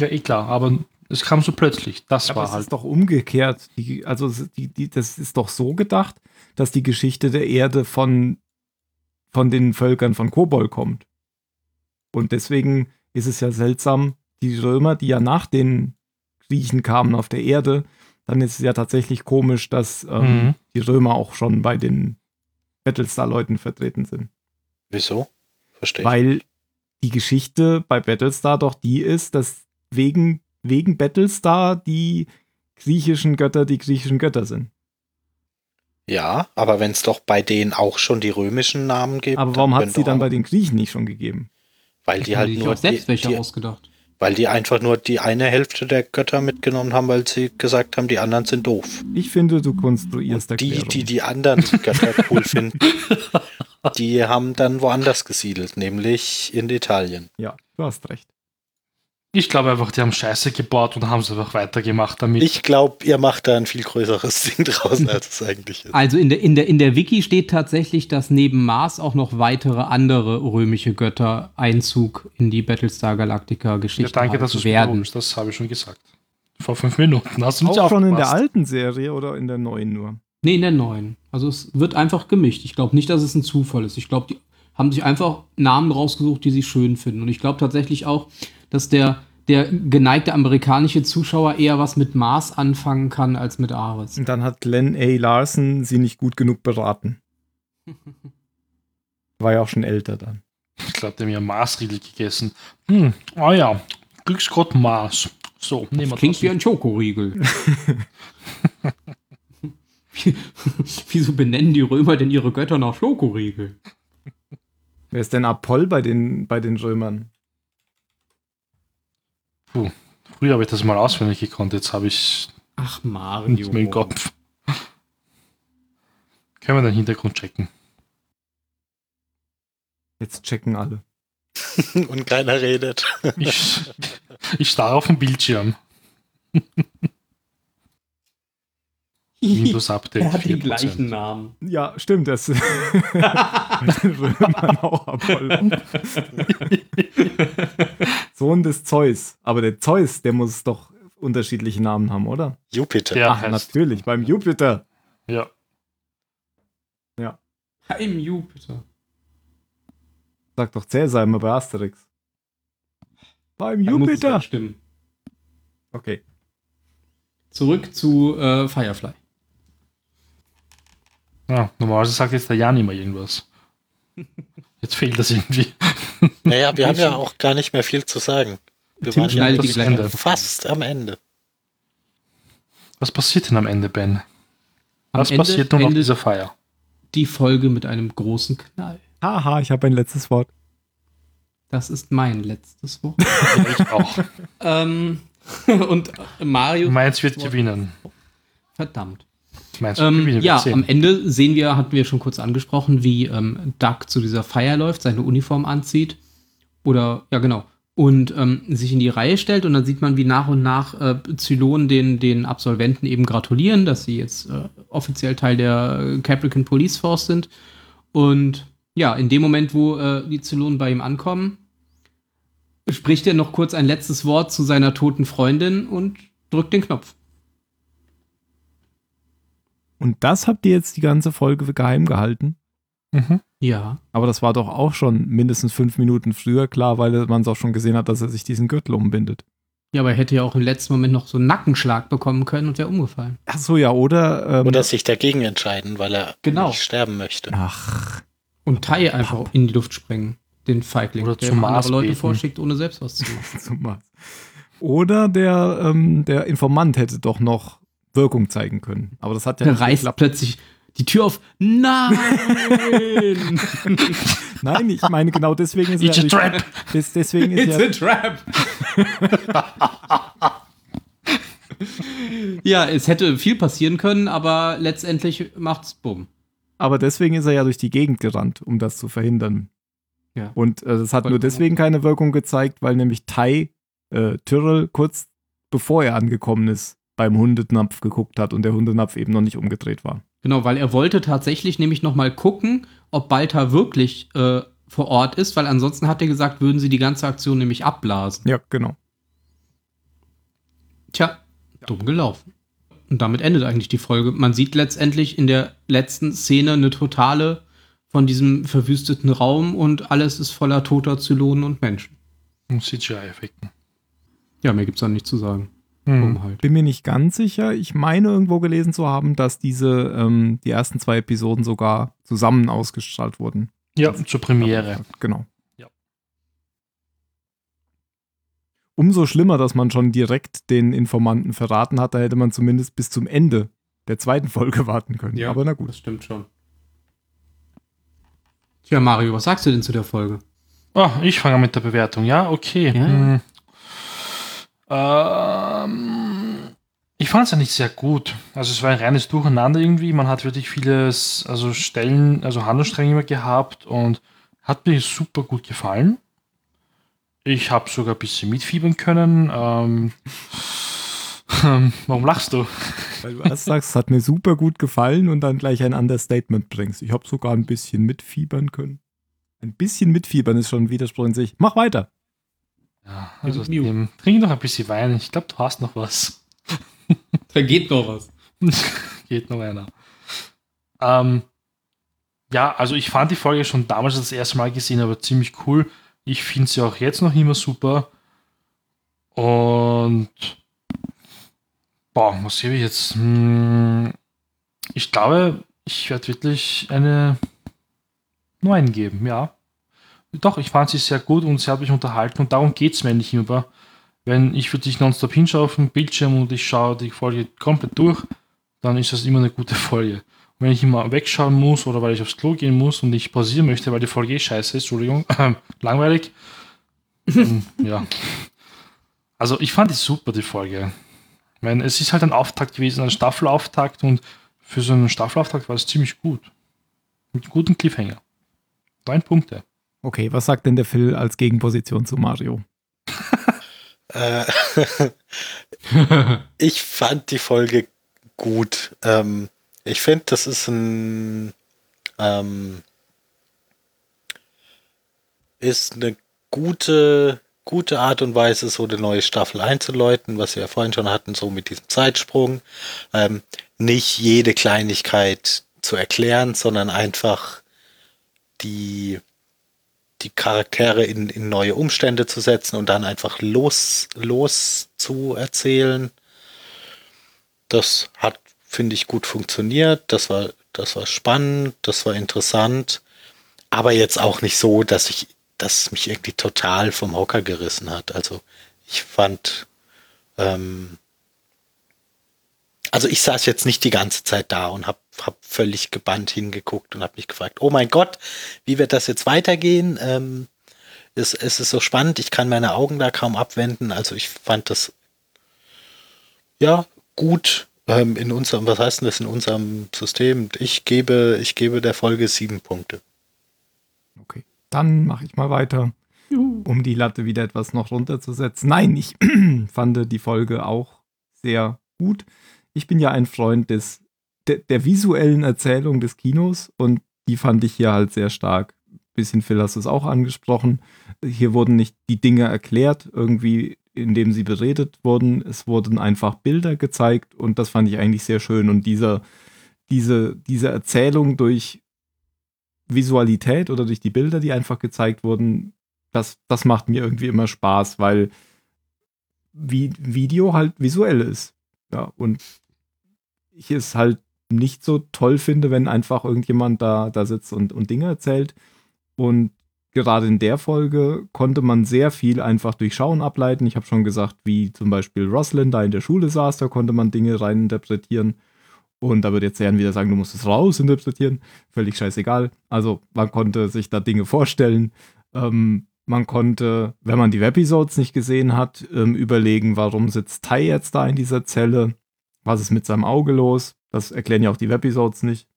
Ja, eh klar, aber es kam so plötzlich. Das aber war es halt. ist doch umgekehrt. Die, also die, die, das ist doch so gedacht, dass die Geschichte der Erde von, von den Völkern von Kobol kommt. Und deswegen ist es ja seltsam, die Römer, die ja nach den Griechen kamen auf der Erde, dann ist es ja tatsächlich komisch, dass ähm, Mhm. die Römer auch schon bei den Battlestar-Leuten vertreten sind. Wieso? Verstehe. ich. Weil die Geschichte bei Battlestar doch die ist, dass wegen, wegen Battlestar die griechischen Götter die griechischen Götter sind. Ja, aber wenn es doch bei denen auch schon die römischen Namen gibt. Aber warum hat können sie dann bei den Griechen nicht schon gegeben? Weil die halt nur auch selbst die, welche die, ausgedacht. Weil die einfach nur die eine Hälfte der Götter mitgenommen haben, weil sie gesagt haben, die anderen sind doof. Ich finde, du konstruierst Die, Erklärungen. die die anderen <laughs> Götter cool finden, die haben dann woanders gesiedelt, nämlich in Italien. Ja, du hast recht. Ich glaube einfach, die haben Scheiße gebaut und haben es einfach weitergemacht damit. Ich glaube, ihr macht da ein viel größeres <laughs> Ding draus, als es eigentlich ist. Also in der, in, der, in der Wiki steht tatsächlich, dass neben Mars auch noch weitere andere römische Götter Einzug in die Battlestar Galactica ja, danke, dass du es werden. Das habe ich schon gesagt. Vor fünf Minuten. Hast du nicht Auch schon in der alten Serie oder in der neuen nur? Nee, in der neuen. Also es wird einfach gemischt. Ich glaube nicht, dass es ein Zufall ist. Ich glaube, die haben sich einfach Namen rausgesucht, die sie schön finden. Und ich glaube tatsächlich auch, dass der, der geneigte amerikanische Zuschauer eher was mit Mars anfangen kann als mit Ares. Und dann hat Glenn A. Larson sie nicht gut genug beraten. <laughs> War ja auch schon älter dann. Ich glaube, der hat mir Marsriegel gegessen. Hm, ah ja, Glücksgott Mars. So, nehmen wir Das klingt das. wie ein Schokoriegel. <laughs> <laughs> Wieso benennen die Römer denn ihre Götter nach Schokoriegel? Wer ist denn Apoll bei den, bei den Römern? Früher habe ich das mal auswendig gekonnt, jetzt habe ich Ach, Mario. nicht mehr im Kopf. Können wir den Hintergrund checken? Jetzt checken alle. <laughs> und keiner redet. Ich, ich starre auf den Bildschirm. Windows Update. <laughs> Er hat die 4%. gleichen Namen. Ja, stimmt. Das <laughs> den Römern auch Apollon. Sohn des Zeus. Aber der Zeus, der muss doch unterschiedliche Namen haben, oder? Jupiter. Ach, heißt, natürlich, beim Jupiter. ja. Heim Jupiter. Sagt doch Cäsar immer bei Asterix. Beim Da muss es Jupiter. stimmen. Okay. Zurück zu äh, Firefly. ja. Normalerweise sagt jetzt der Jan immer irgendwas. <laughs> Jetzt fehlt das irgendwie. <laughs> Naja, wir haben ja auch gar nicht mehr viel zu sagen. Wir Tim waren ja Ende. fast am Ende. Was passiert denn am Ende, Ben? Am Was Ende passiert nun auf dieser Feier? die Folge mit einem großen Knall. Haha, ich habe ein letztes Wort. Das ist mein letztes Wort. Ja, <laughs> ich auch. ähm, <laughs> und Mario. Meins wird gewinnen. Verdammt. Meins wird Ähm, ja, am Ende sehen wir, hatten wir schon kurz angesprochen, wie ähm, Duck zu dieser Feier läuft, seine Uniform anzieht. Oder, ja, genau. Und ähm, sich in die Reihe stellt und dann sieht man, wie nach und nach äh, Zylonen den, den Absolventen eben gratulieren, dass sie jetzt äh, offiziell Teil der äh, Capricorn Police Force sind. Und ja, in dem Moment, wo äh, die Zylonen bei ihm ankommen, spricht er noch kurz ein letztes Wort zu seiner toten Freundin und drückt den Knopf. Und das habt ihr jetzt die ganze Folge geheim gehalten. Mhm. Ja. Aber das war doch auch schon mindestens fünf Minuten früher klar, weil man es auch schon gesehen hat, dass er sich diesen Gürtel umbindet. Ja, aber er hätte ja auch im letzten Moment noch so einen Nackenschlag bekommen können und wäre umgefallen. Ach so, ja, oder? Ähm, Oder sich dagegen entscheiden, weil er Genau. nicht sterben möchte. Ach, Und Tai einfach in die Luft sprengen. Den Feigling, Oder der zum Mars andere Leute beten. vorschickt, ohne selbst was zu <laughs> machen. zum Maß. Oder der, ähm, der Informant hätte doch noch Wirkung zeigen können. Aber das hat ja nicht reißt geklappt. plötzlich die Tür auf. Nein! <laughs> Nein, ich meine genau deswegen ist It's ja a trap. des- deswegen ist It's ja, a trap! <laughs> ja, es hätte viel passieren können, aber letztendlich macht's bumm. aber deswegen ist er ja durch die Gegend gerannt, um das zu verhindern. Ja. Und äh, das hat nur Vollkommen deswegen keine Wirkung gezeigt, weil nämlich Tai äh, Tyrrell kurz bevor er angekommen ist, beim Hundenapf geguckt hat und der Hundenapf eben noch nicht umgedreht war. Genau, weil er wollte tatsächlich nämlich noch mal gucken, ob Balta wirklich äh, vor Ort ist, weil ansonsten hat er gesagt, würden sie die ganze Aktion nämlich abblasen. Ja, genau. Tja, dumm gelaufen. Und damit endet eigentlich die Folge. Man sieht letztendlich in der letzten Szene eine totale von diesem verwüsteten Raum und alles ist voller toter Zylonen und Menschen. Und CGI-Effekten. Ja, mehr gibt's da nicht zu sagen. Hm. Halt. Bin mir nicht ganz sicher. Ich meine irgendwo gelesen zu haben, dass diese ähm, die ersten zwei Episoden sogar zusammen ausgestrahlt wurden. Ja, zur Premiere. Genau. Ja. Umso schlimmer, dass man schon direkt den Informanten verraten hat. Da hätte man zumindest bis zum Ende der zweiten Folge warten können. Aber na gut. Das stimmt schon. Tja, Mario, was sagst du denn zu der Folge? Oh, ich fange mit der Bewertung. Ja, okay. Ja. Hm. Ähm, ich fand es ja nicht sehr gut. Also es war ein reines Durcheinander irgendwie. Man hat wirklich vieles, also Stellen, also Handlungsstränge immer gehabt und hat mir super gut gefallen. Ich habe sogar ein bisschen mitfiebern können. Ähm, warum lachst du? Weil du erst sagst, es hat mir super gut gefallen und dann gleich ein Understatement bringst. Ich habe sogar ein bisschen mitfiebern können. Ein bisschen mitfiebern ist schon ein Widerspruch in sich. Mach weiter. Ja, also dem, trink noch ein bisschen Wein. Ich glaube, du hast noch was. <laughs> Da geht noch was. <laughs> Geht noch einer. Ähm, ja, also ich fand die Folge schon damals das erste Mal gesehen, aber ziemlich cool. Ich finde sie auch jetzt noch immer super. Und boah, was gebe ich jetzt? Hm, ich glaube, ich werde wirklich eine 9 geben, ja. Doch, ich fand sie sehr gut und sie hat mich unterhalten und darum geht es mir nicht immer. Wenn ich wirklich nonstop hinschaue auf dem Bildschirm und ich schaue die Folge komplett durch, dann ist das immer eine gute Folge. Und wenn ich immer wegschauen muss oder weil ich aufs Klo gehen muss und ich pausieren möchte, weil die Folge eh scheiße ist, Entschuldigung, langweilig, dann, <laughs> ja. Also ich fand die super, die Folge. Ich meine, es ist halt ein Auftakt gewesen, ein Staffelauftakt und für so einen Staffelauftakt war es ziemlich gut. Mit gutem Cliffhanger. Neun Punkte. Okay, was sagt denn der Phil als Gegenposition zu Mario? Äh, <laughs> ich fand die Folge gut. Ähm, ich finde, das ist ein ähm, ist eine gute gute Art und Weise, so eine neue Staffel einzuläuten, was wir ja vorhin schon hatten, so mit diesem Zeitsprung. Ähm, nicht jede Kleinigkeit zu erklären, sondern einfach die die Charaktere in, in neue Umstände zu setzen und dann einfach los, los zu erzählen. Das hat, finde ich, gut funktioniert. Das war, das war spannend, das war interessant. Aber jetzt auch nicht so, dass ich, dass mich irgendwie total vom Hocker gerissen hat. Also ich fand, ähm, also ich saß jetzt nicht die ganze Zeit da und habe hab völlig gebannt hingeguckt und habe mich gefragt, oh mein Gott, wie wird das jetzt weitergehen? Ähm, es, es ist so spannend, ich kann meine Augen da kaum abwenden. Also ich fand das ja gut ähm, in unserem, was heißt denn das in unserem System? Ich gebe, ich gebe der Folge sieben Punkte. Okay, dann mache ich mal weiter, um die Latte wieder etwas noch runterzusetzen. Nein, ich <clears throat> fand die Folge auch sehr gut ich bin ja ein Freund des, der, der visuellen Erzählung des Kinos und die fand ich hier halt sehr stark. Bisschen Phil hast es auch angesprochen. Hier wurden nicht die Dinge erklärt, irgendwie, indem sie beredet wurden. Es wurden einfach Bilder gezeigt und das fand ich eigentlich sehr schön. Und dieser, diese, diese Erzählung durch Visualität oder durch die Bilder, die einfach gezeigt wurden, das, das macht mir irgendwie immer Spaß, weil Video halt visuell ist. Ja, und ich es halt nicht so toll finde, wenn einfach irgendjemand da, da sitzt und, und Dinge erzählt. Und gerade in der Folge konnte man sehr viel einfach durch Schauen ableiten. Ich habe schon gesagt, wie zum Beispiel Roslyn da in der Schule saß, da konnte man Dinge reininterpretieren. Und da wird jetzt Jan wieder sagen, du musst es rausinterpretieren. Völlig scheißegal. Also man konnte sich da Dinge vorstellen. Ähm, man konnte, wenn man die Webisodes nicht gesehen hat, ähm, überlegen, warum sitzt Tai jetzt da in dieser Zelle? Was ist mit seinem Auge los? Das erklären ja auch die Webisodes nicht.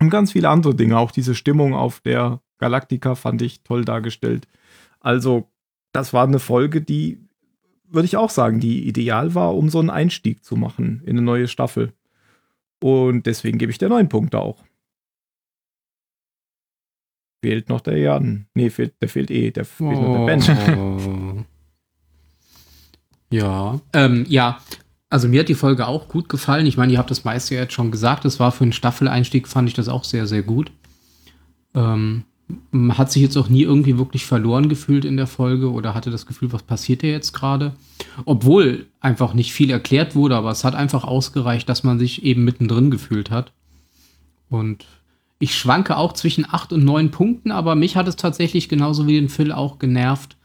Und ganz viele andere Dinge. Auch diese Stimmung auf der Galactica fand ich toll dargestellt. Also, das war eine Folge, die, würde ich auch sagen, die ideal war, um so einen Einstieg zu machen in eine neue Staffel. Und deswegen gebe ich der neun Punkte auch. Fehlt noch der Jan. Nee, fehlt, der fehlt eh. Der fehlt oh. noch der Ben. <laughs> ja. Ähm, ja, also mir hat die Folge auch gut gefallen. Ich meine, ihr habt das meiste ja jetzt schon gesagt. Es war für einen Staffeleinstieg, fand ich das auch sehr, sehr gut. Ähm, hat sich jetzt auch nie irgendwie wirklich verloren gefühlt in der Folge oder hatte das Gefühl, was passiert hier jetzt gerade? Obwohl einfach nicht viel erklärt wurde, aber es hat einfach ausgereicht, dass man sich eben mittendrin gefühlt hat. Und ich schwanke auch zwischen acht und neun Punkten, aber mich hat es tatsächlich genauso wie den Phil auch genervt,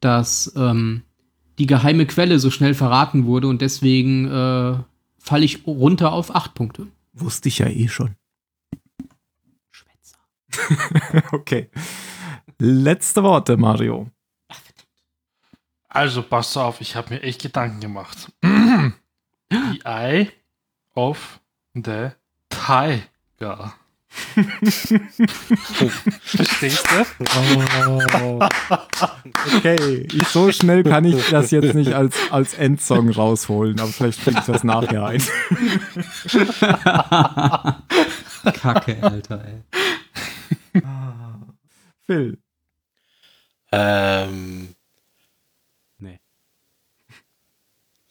dass ähm, die geheime Quelle so schnell verraten wurde und deswegen äh, falle ich runter auf acht Punkte. Wusste ich ja eh schon. Schwätzer. <laughs> okay. Letzte Worte, Mario. Also, pass auf, ich habe mir echt Gedanken gemacht. <clears throat> The Eye of the Tiger. Verstehst du? Oh. Okay, ich, so schnell kann ich das jetzt nicht als, als Endsong rausholen, aber vielleicht fällt das nachher ein. Kacke, Alter, ey. Phil. Ähm. Nee.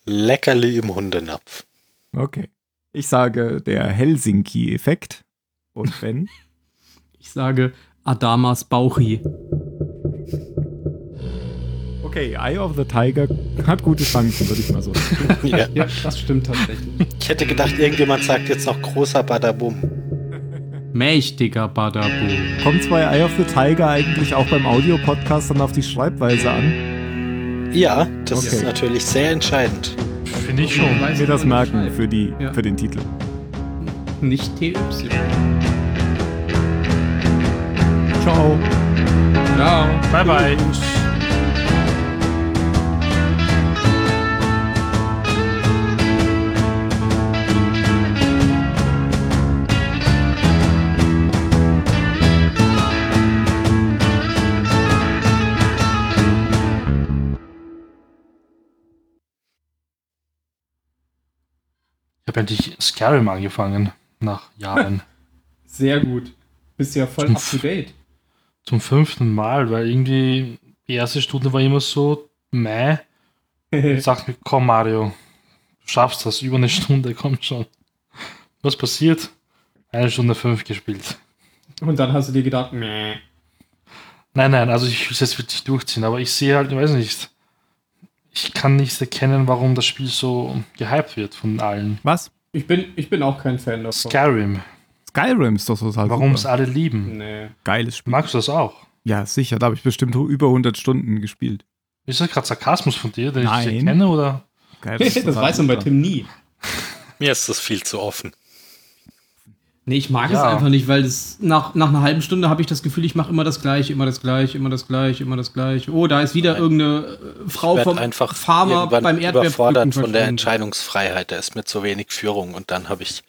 Leckerli im Hundenapf. Okay. Ich sage der Helsinki-Effekt. Und Ben? <laughs> Ich sage Adamas Bauchi. Okay, Eye of the Tiger hat gute Chancen, würde ich mal so sagen. <laughs> ja. ja, das stimmt tatsächlich. Ich hätte gedacht, irgendjemand sagt jetzt noch großer Badabum. Mächtiger Badabum. Kommt zwei Eye of the Tiger eigentlich auch beim Audiopodcast dann auf die Schreibweise an? Ja, das okay. ist natürlich sehr entscheidend. Finde ich schon. Ich mir das merken für, die, ja. für den Titel nicht TY. Ciao. Ciao. Bye bye. Ich habe endlich Skyrim angefangen. Nach Jahren. <laughs> Sehr gut. Bist ja voll Zum up to date. Zum fünften Mal, weil irgendwie die erste Stunde war immer so, meh. <laughs> Sagt mir, komm Mario, du schaffst das, über eine Stunde, komm schon. Was passiert? Eine Stunde fünf gespielt. Und dann hast du dir gedacht, meh. Nein, nein, also ich will es jetzt wirklich durchziehen, aber ich sehe halt, ich weiß nicht, ich kann nicht erkennen, warum das Spiel so gehypt wird von allen. Was? Ich bin, ich bin auch kein Fan davon. Skyrim, Skyrim ist doch total warum es alle lieben. Nee. Geiles Spiel. Magst du das auch? Ja, sicher. Da habe ich bestimmt über 100 Stunden gespielt. Ist das gerade Sarkasmus von dir, den ich Nein. nicht kenne, oder? Geil, Das <laughs> ist total weiß man bei. Tim nie. Mir ist das viel zu offen. Nee, ich mag es Ja. einfach nicht, weil das nach, nach einer halben Stunde habe ich das Gefühl, ich mache immer das Gleiche, immer das Gleiche, immer das Gleiche, immer das Gleiche. Oh, da ist wieder Nein. irgendeine äh, Frau vom einfach Farmer beim überfordert Erdbeerpflücken von der. Entscheidungsfreiheit. Da ist mir zu wenig Führung und dann habe ich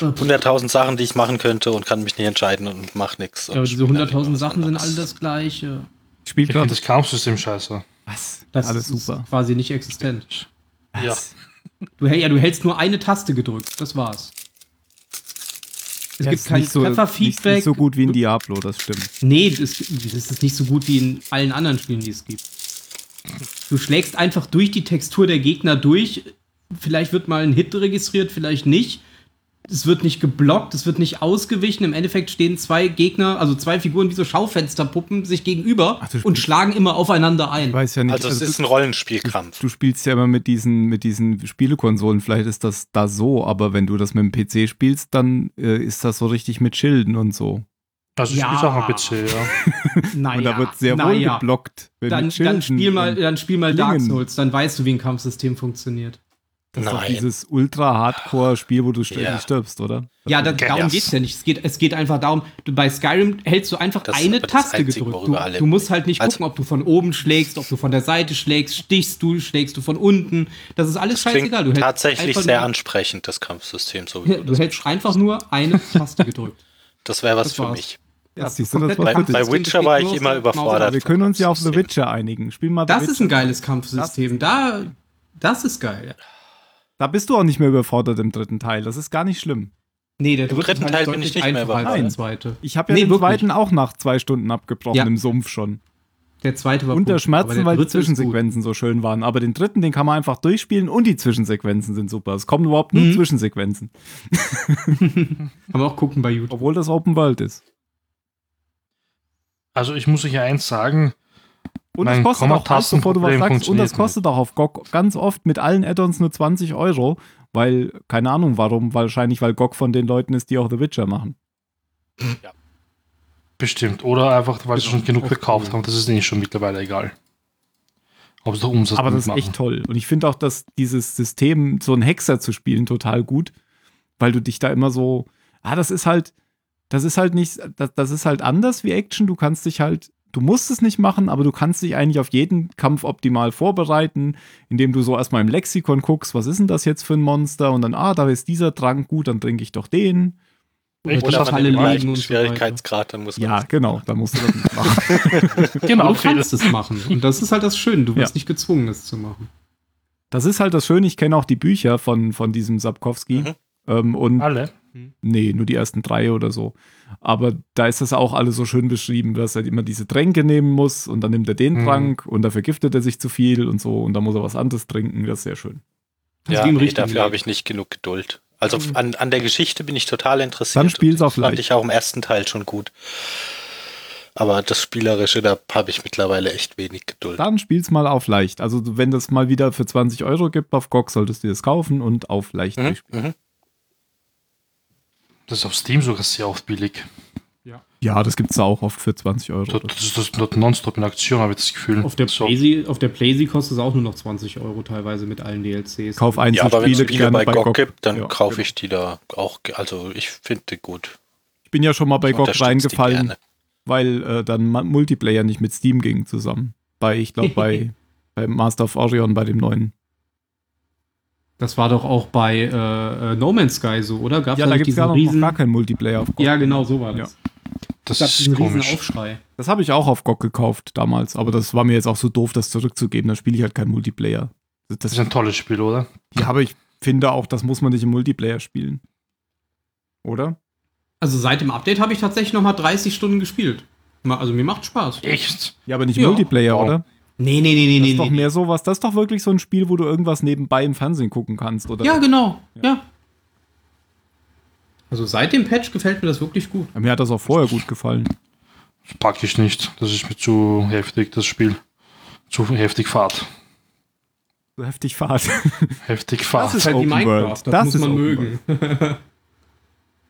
100.000 Sachen, die ich machen könnte und kann mich nicht entscheiden und mache nichts. Ja, aber diese 100.000 Sachen sind alle das Gleiche. Ich spiele Ich finde gerade. das Kampfsystem scheiße. Was? Das Alles ist super. quasi nicht existent. Ja. Was? Du, hält- ja, du hältst nur eine Taste gedrückt, das war's. Es Ja, gibt kein nicht so, nicht, Trefferfeedback. nicht so gut wie in Diablo, das stimmt. Nee, das, das ist nicht so gut wie in allen anderen Spielen, die es gibt. Du schlägst einfach durch die Textur der Gegner durch. Vielleicht wird mal ein Hit registriert, vielleicht nicht. Es wird nicht geblockt, es wird nicht ausgewichen. Im Endeffekt stehen zwei Gegner, also zwei Figuren wie so Schaufensterpuppen, sich gegenüber Ach, und schlagen immer aufeinander Ich ein. weiß ja nicht. Also es also ist ein Rollenspielkampf. du spielst ja immer mit diesen, mit diesen Spielekonsolen. Vielleicht ist das da so, aber wenn du das mit dem PC spielst, dann äh, ist das so richtig mit Schilden und so. Also ich Ja. spiele auch am PC, ja. <laughs> Naja, und da wird sehr wohl naja. geblockt. mit Dann, dann spiel mal, dann spiel mal Dark. Souls, dann weißt du, wie ein Kampfsystem funktioniert. Das ist doch Nein. dieses Ultra-Hardcore-Spiel, wo du ständig Ja. stirbst, oder? Ja, da, darum geht's ja nicht. Es geht, es geht einfach darum, du, bei Skyrim hältst du einfach Das ist eine das Taste Einzige, gedrückt. Du, du musst halt nicht Also- gucken, ob du von oben schlägst, ob du von der Seite schlägst, stichst du, schlägst du von unten. Das ist alles Klingt scheißegal. Du hältst tatsächlich einfach sehr nur, ansprechend, das Kampfsystem. So wie Ja, du du das hältst einfach nur eine Taste gedrückt. Das wäre was das für mich. Ja, das komplett war Bei, bei Witcher war ich immer überfordert. Wir können uns ja auf The. Witcher einigen. Spiel mal The Das Witcher. ist ein geiles Kampfsystem. Da, das ist geil. Da bist du auch nicht mehr überfordert im dritten Teil. Das ist gar nicht schlimm. Nee, der dritte dritten Teil, Teil bin ich nicht mehr einfacher als überfordert. zweite. Ich habe ja Nee, den wirklich. zweiten auch nach zwei Stunden abgebrochen Ja. im Sumpf schon. Der zweite war Unter gut, aber Schmerzen, der weil die. Zwischensequenzen so schön waren. Aber den dritten, den kann man einfach durchspielen und die Zwischensequenzen sind super. Es kommen überhaupt nur Mhm. Zwischensequenzen. <laughs> Kann man auch gucken bei YouTube. Obwohl das Open World ist. Also ich muss euch ja eins sagen, Und Mein das kostet auch, halt, bevor du was sagst, und das kostet auch auf GOG ganz oft mit allen Add-ons nur 20 Euro, weil, keine Ahnung warum, wahrscheinlich weil GOG von den Leuten ist, die auch The Witcher machen. bestimmt. Oder einfach, weil sie schon genug gekauft cool. haben. Das ist denen schon mittlerweile egal. Ob sie Umsatz Aber das ist echt toll. Und ich finde auch, dass dieses System, so einen Hexer zu spielen, total gut, weil du dich da immer so, ah, das ist halt, das ist halt nicht, das, das ist halt anders wie Action. Du kannst dich halt, du musst es nicht machen, aber du kannst dich eigentlich auf jeden Kampf optimal vorbereiten, indem du so erstmal im Lexikon guckst, was ist denn das jetzt für ein Monster? Und dann, ah, da ist dieser Trank gut, dann trinke ich doch den. Echt? Oder Falle liegen und so Schwierigkeitsgrad, dann muss man Ja, das- genau, dann musst du das nicht machen. <laughs> Genau, du kannst es machen. Und das ist halt das Schöne. Du wirst Ja. nicht gezwungen, es zu machen. Das ist halt das Schöne, ich kenne auch die Bücher von, von diesem Sapkowski. Mhm. Ähm, und Alle. Nee, nur die ersten drei oder so. Aber da ist das auch alles so schön beschrieben, dass er immer diese Tränke nehmen muss und dann nimmt er den Mhm. Trank und da vergiftet er sich zu viel und so und dann muss er was anderes trinken. Das ist sehr schön. Das Ja, nee, dafür habe ich nicht genug Geduld. Also Mhm. an, an der Geschichte bin ich total interessiert. Dann spiel's auf das Fand leicht. ich auch im ersten Teil schon gut. Aber das Spielerische, da habe ich mittlerweile echt wenig Geduld. Dann spiel's mal auf leicht. Also wenn das mal wieder für 20 Euro gibt auf GOG, solltest du das kaufen und auf leicht Mhm, durchspielen. Das ist auf Steam sogar sehr oft billig. Ja, das gibt's da auch oft für 20 Euro. Das ist das dort nonstop in Aktion, habe ich das Gefühl. Auf der, so. Playsee, auf der Playsee kostet es auch nur noch 20 Euro teilweise mit allen DLCs. Kauf Ja, aber es Spiele gerne bei bei GOG GOG. gibt, dann Ja, kaufe genau. ich die da auch. Also ich finde die gut. Ich bin ja schon mal bei GOG die reingefallen, weil äh, dann Multiplayer nicht mit Steam ging zusammen. Bei, ich glaube, <laughs> bei, bei Master of Orion, bei dem neuen. Das war doch auch bei äh, äh, No Man's Sky so, oder? Gab's Ja, da gibt es gar noch, noch gar keinen Multiplayer auf GOG. Ja, genau, so war das. Das gab ist riesen komisch. Aufschrei. Das habe ich auch auf GOG gekauft damals, aber das war mir jetzt auch so doof, das zurückzugeben. Dann spiele ich halt kein Multiplayer. Das, Das ist ein tolles Spiel, oder? ja, aber ich finde auch, das muss man nicht im Multiplayer spielen. Oder? Also seit dem Update habe ich tatsächlich noch mal 30 Stunden gespielt. Also mir macht Spaß. Echt? Ja, aber nicht Ja. Multiplayer, Wow. oder? Nee, nee, nee, nee, Das nee. ist doch nee. mehr sowas. Das ist doch wirklich so ein Spiel, wo du irgendwas nebenbei im Fernsehen gucken kannst, oder? Ja, genau. Ja. Also seit dem Patch gefällt mir das wirklich gut. Mir hat das auch vorher gut gefallen. Das packe ich nicht. Das ist mir zu heftig, das Spiel. Zu heftig Fahrt. So heftig Fahrt. <laughs> Heftig Fahrt. Das ist halt wie Open Minecraft, World. das, Das muss ist man Open mögen.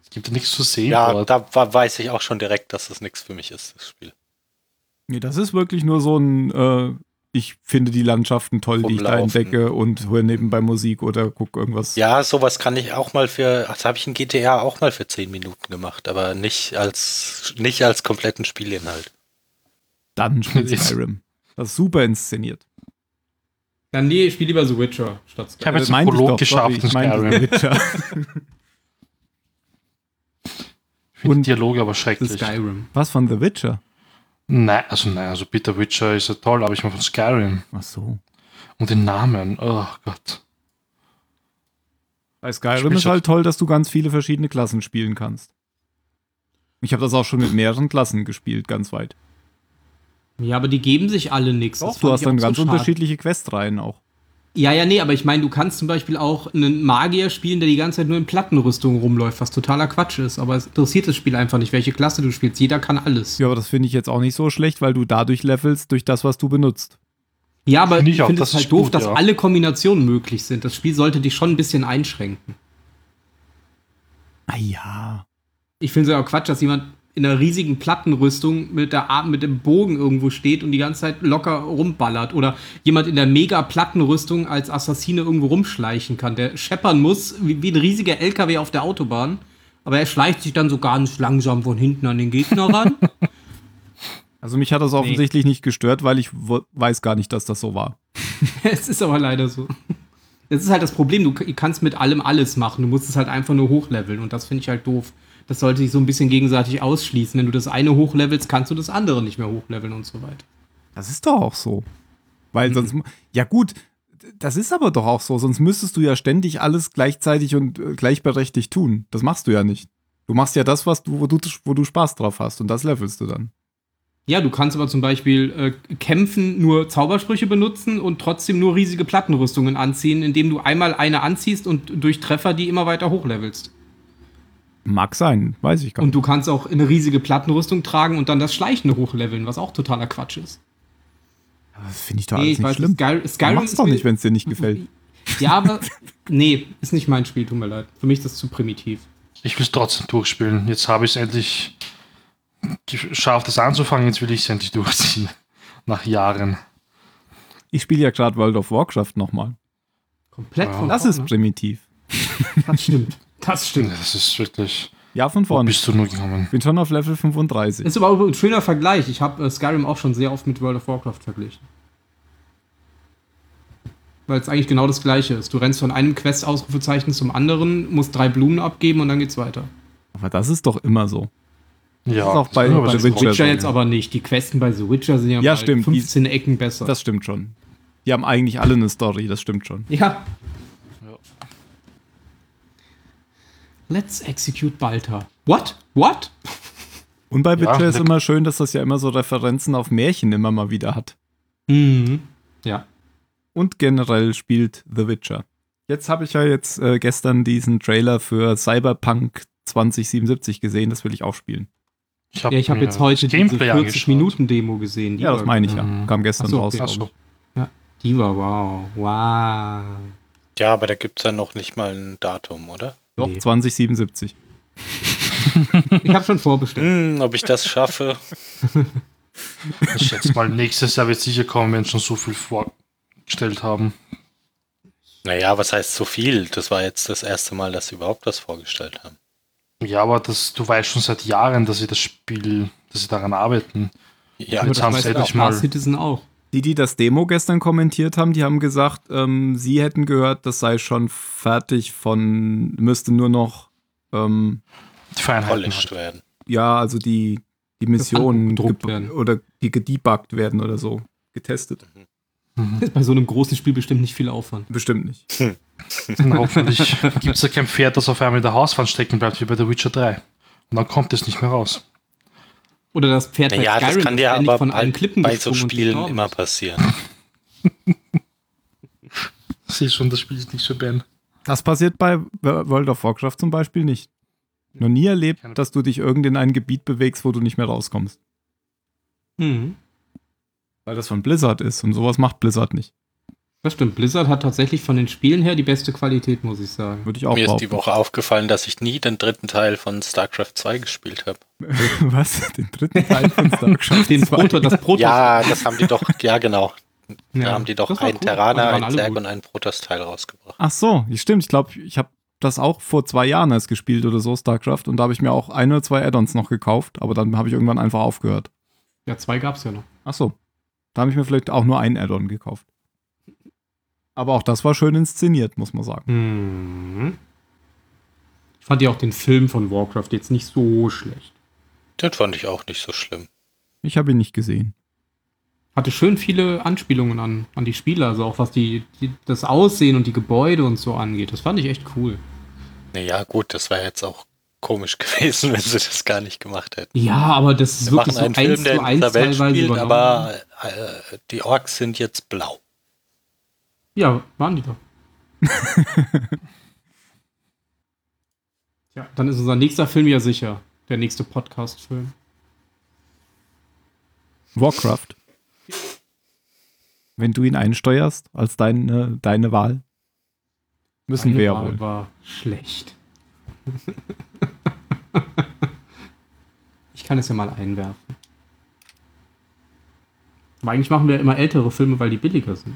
Es gibt ja nichts zu sehen Ja, dort. da weiß ich auch schon direkt, dass das nichts für mich ist, das Spiel. Nee, das ist wirklich nur so ein, äh, ich finde die Landschaften toll, die ich da entdecke und höre nebenbei Musik oder gucke irgendwas. Ja, sowas kann ich auch mal für, das habe ich in GTA auch mal für 10 Minuten gemacht, aber nicht als, nicht als kompletten Spielinhalt. Dann spielt <laughs> Skyrim. Das ist super inszeniert. Ja, nee, ich spiele lieber The Witcher statt Ich habe Skyrim. jetzt Meinte einen ich Prolog geschafft ich Skyrim. The <laughs> Witcher. Ich Und- die Dialoge aber schrecklich. Skyrim. Was von The Witcher? Nein, also nein, also Peter Witcher ist ja toll, aber ich meine von Skyrim. Ach so. Und den Namen, oh Gott. Bei Skyrim Spielst ist du- halt toll, dass du ganz viele verschiedene Klassen spielen kannst. Ich habe das auch schon mit mehreren Klassen gespielt, ganz weit. Ja, aber die geben sich alle nichts. Doch, du hast dann ganz unterschiedliche Questreihen auch. Ja, ja, nee, aber ich meine, du kannst zum Beispiel auch einen Magier spielen, der die ganze Zeit nur in Plattenrüstung rumläuft, was totaler Quatsch ist. Aber es interessiert das Spiel einfach nicht, welche Klasse du spielst. Jeder kann alles. Ja, aber das finde ich jetzt auch nicht so schlecht, weil du dadurch levelst durch das, was du benutzt. Ja, aber Finde ich finde es halt ist doof, gut, dass ja. alle Kombinationen möglich sind. Das Spiel sollte dich schon ein bisschen einschränken. Ah ja. Ich finde es ja auch Quatsch, dass jemand in einer riesigen Plattenrüstung mit, der Ar mit dem Bogen irgendwo steht und die ganze Zeit locker rumballert. Oder jemand in der mega Plattenrüstung als Assassine irgendwo rumschleichen kann, der scheppern muss, wie, wie ein riesiger LKW auf der Autobahn. Aber er schleicht sich dann so ganz langsam von hinten an den Gegner ran. <laughs> Also mich hat das offensichtlich nicht gestört, weil ich weiß gar nicht, dass das so war. <laughs> es ist aber leider so. Das ist halt das Problem, du kannst mit allem alles machen. Du musst es halt einfach nur hochleveln und das finde ich halt doof. Das sollte sich so ein bisschen gegenseitig ausschließen. Wenn du das eine hochlevelst, kannst du das andere nicht mehr hochleveln und so weiter. Das ist doch auch so. Weil sonst, mu- ja gut, das ist aber doch auch so, sonst müsstest du ja ständig alles gleichzeitig und äh, gleichberechtigt tun. Das machst du ja nicht. Du machst ja das, was du, wo du, wo du Spaß drauf hast und das levelst du dann. Ja, du kannst aber zum Beispiel äh, kämpfen, nur Zaubersprüche benutzen und trotzdem nur riesige Plattenrüstungen anziehen, indem du einmal eine anziehst und durch Treffer die immer weiter hochlevelst. Mag sein, weiß ich gar Und nicht. du kannst auch eine riesige Plattenrüstung tragen und dann das Schleichen hochleveln, was auch totaler Quatsch ist. Das finde ich doch Nee, alles ich nicht weiß, schlimm. Sky Du Skyrim machst ist doch nicht, wenn es dir nicht gefällt. Ja, <laughs> aber nee, ist nicht mein Spiel, tut mir leid. Für mich ist das zu primitiv. Ich will es trotzdem durchspielen. Jetzt habe ich es endlich geschafft, das anzufangen. Jetzt will ich es endlich durchziehen. <laughs> Nach Jahren. Ich spiele ja gerade World of Warcraft nochmal. Komplett Ja. von Das ist vorne. primitiv. Das stimmt. <laughs> Das stimmt. Das ist wirklich. Ja, von Wo vorne. bist du nur gekommen? Bin schon auf Level 35. Ist aber auch ein schöner Vergleich. Ich habe äh, Skyrim auch schon sehr oft mit World of Warcraft verglichen. Weil es eigentlich genau das gleiche ist. Du rennst von einem Quest-Ausrufezeichen zum anderen, musst drei Blumen abgeben und dann geht's weiter. Aber das ist doch immer so. Ja, ist auch bei- bei The Witcher jetzt ja. aber nicht. Die Questen bei The Witcher sind ja, Ja, stimmt. 15 Ecken besser. Das stimmt schon. Die haben eigentlich alle eine Story, das stimmt schon. Ja. Let's execute Balta. What? What? Und bei Witcher ist der- immer schön, dass das ja immer so Referenzen auf Märchen immer mal wieder hat. Mhm. Ja. Und generell spielt The Witcher. Jetzt habe ich ja jetzt äh, gestern diesen Trailer für Cyberpunk 2077 gesehen, das will ich auch spielen. Ich habe Ja, ich habe jetzt heute diese Gameplay 40 angeschaut. Minuten Demo gesehen. Die Ja, das meine ich ja. Mhm. Kam gestern Ach so, raus. okay. Ach so. Die war wow. Wow. Ja, aber da gibt es ja noch nicht mal ein Datum, oder? Doch, Nee. 2077. Ich habe schon vorbestellt. Hm, ob ich das schaffe. <laughs> Ich schätze mal, nächstes Jahr wird sicher kommen, wenn sie schon so viel vorgestellt haben. Naja, was heißt so viel? Das war jetzt das erste Mal, dass sie überhaupt was vorgestellt haben. Ja, aber das, du weißt schon seit Jahren, dass sie das Spiel, dass sie daran arbeiten. Ja, Aber jetzt das haben sie ja endlich mal- Citizen auch. Die, die das Demo gestern kommentiert haben, die haben gesagt, ähm, sie hätten gehört, das sei schon fertig von, müsste nur noch, ähm, polished Halt. werden. ja, also die, die Missionen gedruckt ge- werden. oder die gedebuggt werden oder so. Getestet. Mhm. Ist bei so einem großen Spiel bestimmt nicht viel Aufwand. Bestimmt nicht. Und hoffentlich gibt es ja kein Pferd, das auf einmal in der Hauswand stecken bleibt, wie bei The Witcher 3. Und dann kommt es nicht mehr raus. Oder das Pferd Naja, das kann dir aber von bei, allen Klippen bei so Spielen immer passieren. Sieh schon, das Spiel ist nicht für Ben. Das passiert bei World of Warcraft zum Beispiel nicht. Noch nie erlebt, dass du dich irgend in ein Gebiet bewegst, wo du nicht mehr rauskommst. Mhm. Weil das von Blizzard ist und sowas macht Blizzard nicht. Das stimmt. Blizzard hat tatsächlich von den Spielen her die beste Qualität, muss ich sagen. Würde ich auch Mir ist behaupten. die Woche aufgefallen, dass ich nie den dritten Teil von StarCraft 2 gespielt habe. <laughs> Was? Den dritten Teil von <laughs> StarCraft Den 2? Proto, das Proto. Ja, das haben die doch, ja genau. <laughs> Ja, Da haben die doch einen cool. Terraner, waren einen Zerg gut. und einen Protoss-Teil rausgebracht. Ach so, stimmt. Ich glaube, ich habe das auch vor zwei Jahren erst gespielt oder so, StarCraft. Und da habe ich mir auch ein oder zwei Add-ons noch gekauft. Aber dann habe ich irgendwann einfach aufgehört. Ja, zwei gab es ja noch. Ach so. Da habe ich mir vielleicht auch nur ein Add-on gekauft. Aber auch das war schön inszeniert, muss man sagen. Mhm. Ich fand ja auch den Film von Warcraft jetzt nicht so schlecht. Den fand ich auch nicht so schlimm. Ich habe ihn nicht gesehen. Hatte schön viele Anspielungen an, an die Spieler, also auch was die, die, das Aussehen und die Gebäude und so angeht. Das fand ich echt cool. Naja, gut, das wäre jetzt auch komisch <laughs> gewesen, wenn sie das gar nicht gemacht hätten. Ja, aber das ist Wir wirklich so einen eins Film, der zu in eins teilweise spielt, übernommen. aber äh, die Orks sind jetzt blau. Ja, waren die doch. <laughs> ja, dann ist unser nächster Film ja sicher. Der nächste Podcast-Film. Warcraft. Wenn du ihn einsteuerst als deine, deine Wahl, müssen Meine wir ja Wahl wohl. war schlecht. <laughs> ich kann es ja mal einwerfen. Aber eigentlich machen wir immer ältere Filme, weil die billiger sind.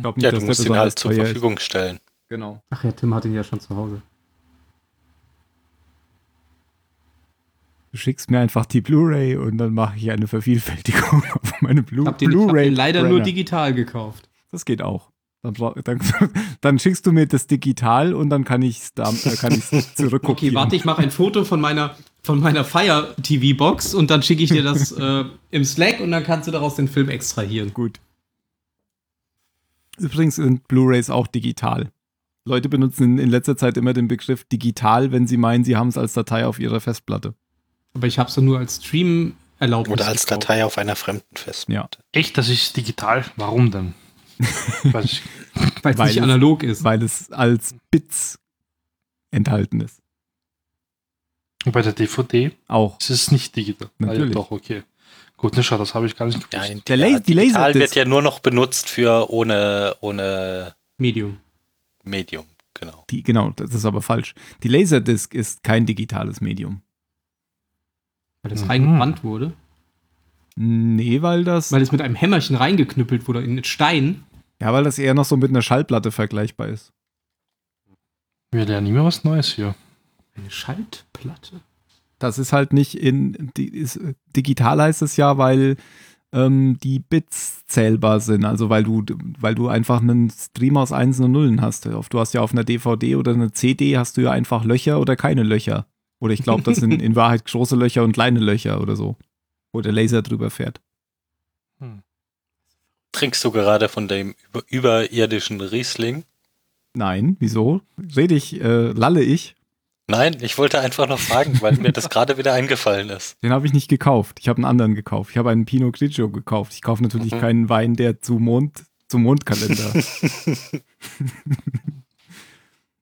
Ich glaub nicht, Ja, dass du musst ihn halt zur teuer ist. Verfügung stellen. Genau. Ach ja, Tim hat ihn ja schon zu Hause. Du schickst mir einfach die Blu-ray und dann mache ich eine Vervielfältigung <laughs> auf meine Blu Ich hab den, ich hab Blu-ray. den leider nur Brenner. digital gekauft. Das geht auch. Dann, dann, <laughs> dann schickst du mir das digital und dann kann ich es kann ich's <laughs> Okay, warte, ich mache ein Foto von meiner, von meiner Fire TV Box und dann schicke ich dir das äh, im Slack und dann kannst du daraus den Film extrahieren. Gut. Übrigens sind Blu-rays auch digital. Leute benutzen in, letzter Zeit immer den Begriff digital, wenn sie meinen, sie haben es als Datei auf ihrer Festplatte. Aber ich habe es nur als Stream erlaubt. Oder als Datei auf einer fremden Festplatte. Echt, das ist digital? Warum denn? <laughs> <laughs> Weil es nicht es- analog ist. Weil es als Bits enthalten ist. Und bei der DVD Auch. ist es nicht digital. Natürlich. Ah, ja, doch, okay. Gut, schau, das habe ich gar nicht Ja, gewusst. in- Der ja, La- die Laserdisc- wird ja nur noch benutzt für ohne, ohne Medium. Medium, genau. Die, genau, das ist aber falsch. Die Laserdisc ist kein digitales Medium. Weil das Mhm. reingebrannt wurde. Nee, weil das, Weil es mit einem Hämmerchen reingeknüppelt wurde in den Stein. ja, weil das eher noch so mit einer Schallplatte vergleichbar ist. Wir lernen immer was Neues hier. Eine Schaltplatte. Das ist halt nicht in, ist, digital heißt es ja, weil ähm, die Bits zählbar sind. Also weil du, weil du einfach einen Stream aus Einsen und Nullen hast. Du hast ja auf einer DVD oder einer CD hast du ja einfach Löcher oder keine Löcher. Oder ich glaube, das sind <laughs> in Wahrheit große Löcher und kleine Löcher oder so. Wo der Laser drüber fährt. Trinkst du gerade von dem über, überirdischen Riesling? Nein, wieso? Rede ich, äh, lalle ich? Nein, ich wollte einfach noch fragen, weil mir das <laughs> gerade wieder eingefallen ist. Den habe ich nicht gekauft. Ich habe einen anderen gekauft. Ich habe einen Pinot Grigio gekauft. Ich kaufe natürlich Mhm. keinen Wein, der zu Mond, zum Mondkalender. <laughs> <laughs>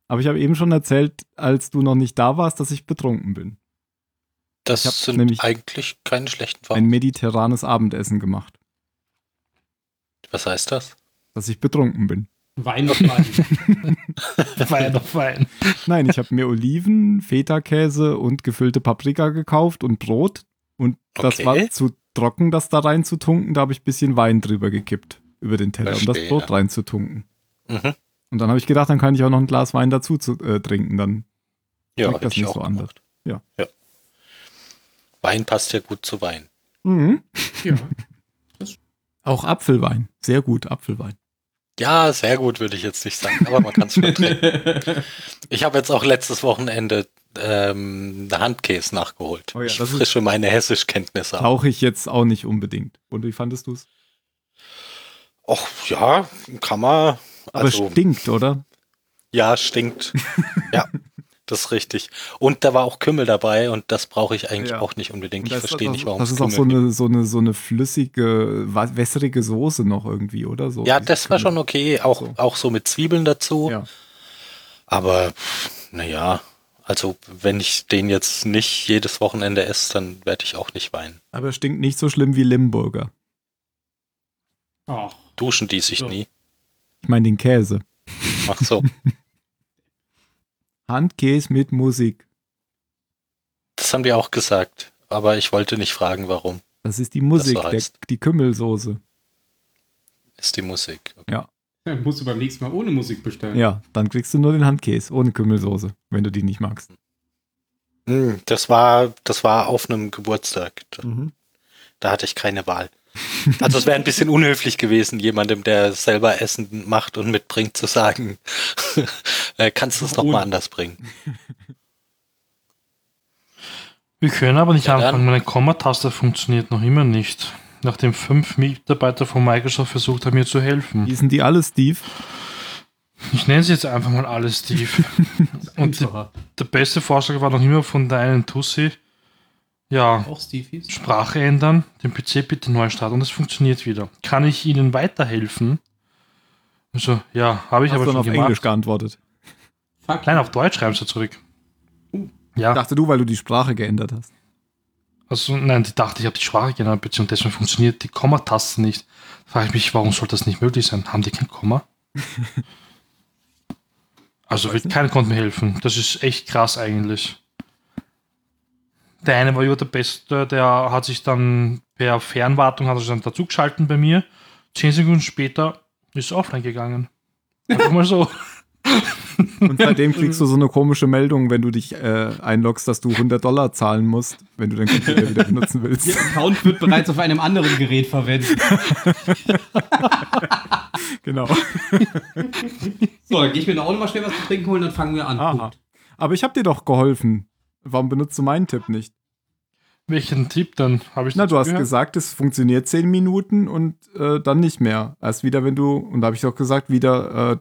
Aber ich habe eben schon erzählt, als du noch nicht da warst, dass ich betrunken bin. Das sind nämlich eigentlich keine schlechten Ein Farben. mediterranes Abendessen gemacht. Was heißt das? Dass ich betrunken bin. Wein auf <laughs> Wein. Wein auf Wein. Nein, ich habe mir Oliven, Feta-Käse und gefüllte Paprika gekauft und Brot. Und das Okay. war zu trocken, das da reinzutunken. Da habe ich ein bisschen Wein drüber gekippt. Über den Teller, um das. Brot reinzutunken. Mhm. Und dann habe ich gedacht, dann kann ich auch noch ein Glas Wein dazu zu, äh, trinken. Dann Ja, das ich nicht auch so anders. Ja. ja. Wein passt ja gut zu Wein. Mhm. ja. <laughs> Auch Apfelwein. Sehr gut, Apfelwein. Ja, sehr gut würde ich jetzt nicht sagen, aber man kann es trinken. <laughs> Ich habe jetzt auch letztes Wochenende ähm, Handkäse nachgeholt. Oh ja, ich das ist- frische meine Hessischkenntnisse. Brauche ich jetzt auch nicht unbedingt. Und wie fandest du es? Och, ja, kann man. Aber Also, stinkt, oder? ja, stinkt. <laughs> ja, das ist richtig. Und da war auch Kümmel dabei und das brauche ich eigentlich Ja. auch nicht unbedingt. Ich Das- verstehe nicht, warum Das es ist auch Kümmel so gibt. eine, so, eine, so eine flüssige, wässrige Soße noch irgendwie, oder? So Ja, das war Kümmel. schon okay. Auch, So. auch so mit Zwiebeln dazu. Ja. Aber naja, also wenn ich den jetzt nicht jedes Wochenende esse, dann werde ich auch nicht weinen. Aber stinkt nicht so schlimm wie Limburger. Ach, Duschen die sich So. nie. Ich meine den Käse. Ach so. <laughs> Handkäse mit Musik. Das haben die auch gesagt. Aber ich wollte nicht fragen, warum. Das ist die Musik, so der, heißt. die Kümmelsoße. Ist die Musik. Okay. dann musst du beim nächsten Mal ohne Musik bestellen. Ja, dann kriegst du nur den Handkäse ohne Kümmelsoße, wenn du die nicht magst. Hm, Das war, das war auf einem Geburtstag. Da, Mhm. da hatte ich keine Wahl. Also es wäre ein bisschen unhöflich gewesen, jemandem, der selber Essen macht und mitbringt, zu sagen, <laughs> äh, kannst du es noch Ohne. mal anders bringen. Wir können aber nicht Ja, anfangen, meine Kommataste funktioniert noch immer nicht. Nachdem fünf Mitarbeiter von Microsoft versucht haben, mir zu helfen. Hießen die alle Steve? Ich nenne sie jetzt einfach mal alle Steve. <laughs> Und die, der beste Vorschlag war noch immer von der einen Tussi. Ja, Auch Stevies? Sprache ändern, den PC bitte neu starten und es funktioniert wieder. Kann ich Ihnen weiterhelfen? Also, ja, habe ich Hast aber du schon auf gemacht. Englisch geantwortet. Fuck. Nein, auf Deutsch schreiben sie zurück. Ja, Dachte du, weil du die Sprache geändert hast. also nein, die dachte, ich habe die Sprache geändert, beziehungsweise deswegen funktioniert die Kommataste nicht. Frage ich mich, warum soll das nicht möglich sein? Haben die kein Komma? <laughs> also wird keiner konnte mir helfen. Das ist echt krass eigentlich. Der eine war ja der Beste, der hat sich dann per Fernwartung hat er sich dann dazugeschalten bei mir. Zehn Sekunden später ist er offline gegangen. Einfach mal so. <laughs> Und seitdem kriegst du so eine komische Meldung, wenn du dich äh, einloggst, dass du 100 Dollar zahlen musst, wenn du den Computer wieder benutzen willst. Ihr Account wird bereits auf einem anderen Gerät verwendet. <laughs> Genau. So, dann gehe ich mir auch noch mal schnell was zu trinken holen, dann fangen wir an. Aber ich habe dir doch geholfen. Warum benutzt du meinen Tipp nicht? Welchen Tipp dann? Habe ich Na, du hast gehört? gesagt, es funktioniert 10 Minuten und äh, dann nicht mehr. Erst wieder, wenn du, und da habe ich doch gesagt, wieder äh,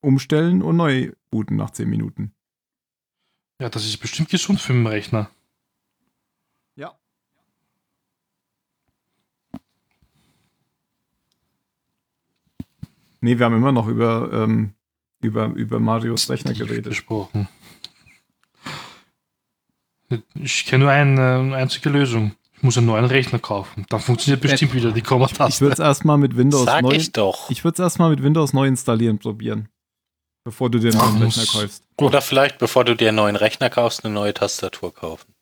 umstellen und neu booten nach 10 Minuten. Ja, das ist bestimmt gesund für den Rechner. Ja. Nee, wir haben immer noch über, ähm, über, über Marios Rechner geredet. Gesprochen. Ich kenne nur eine, einzige Lösung. Ich muss einen neuen Rechner kaufen. Dann funktioniert bestimmt wieder die Ich Kommataste. würde es erstmal mit Windows Sag neu. ich doch. Ich würde es erstmal mit Windows neu installieren probieren. Bevor du den neuen muss- Rechner kaufst. Oder vielleicht, bevor du dir einen neuen Rechner kaufst, eine neue Tastatur kaufen.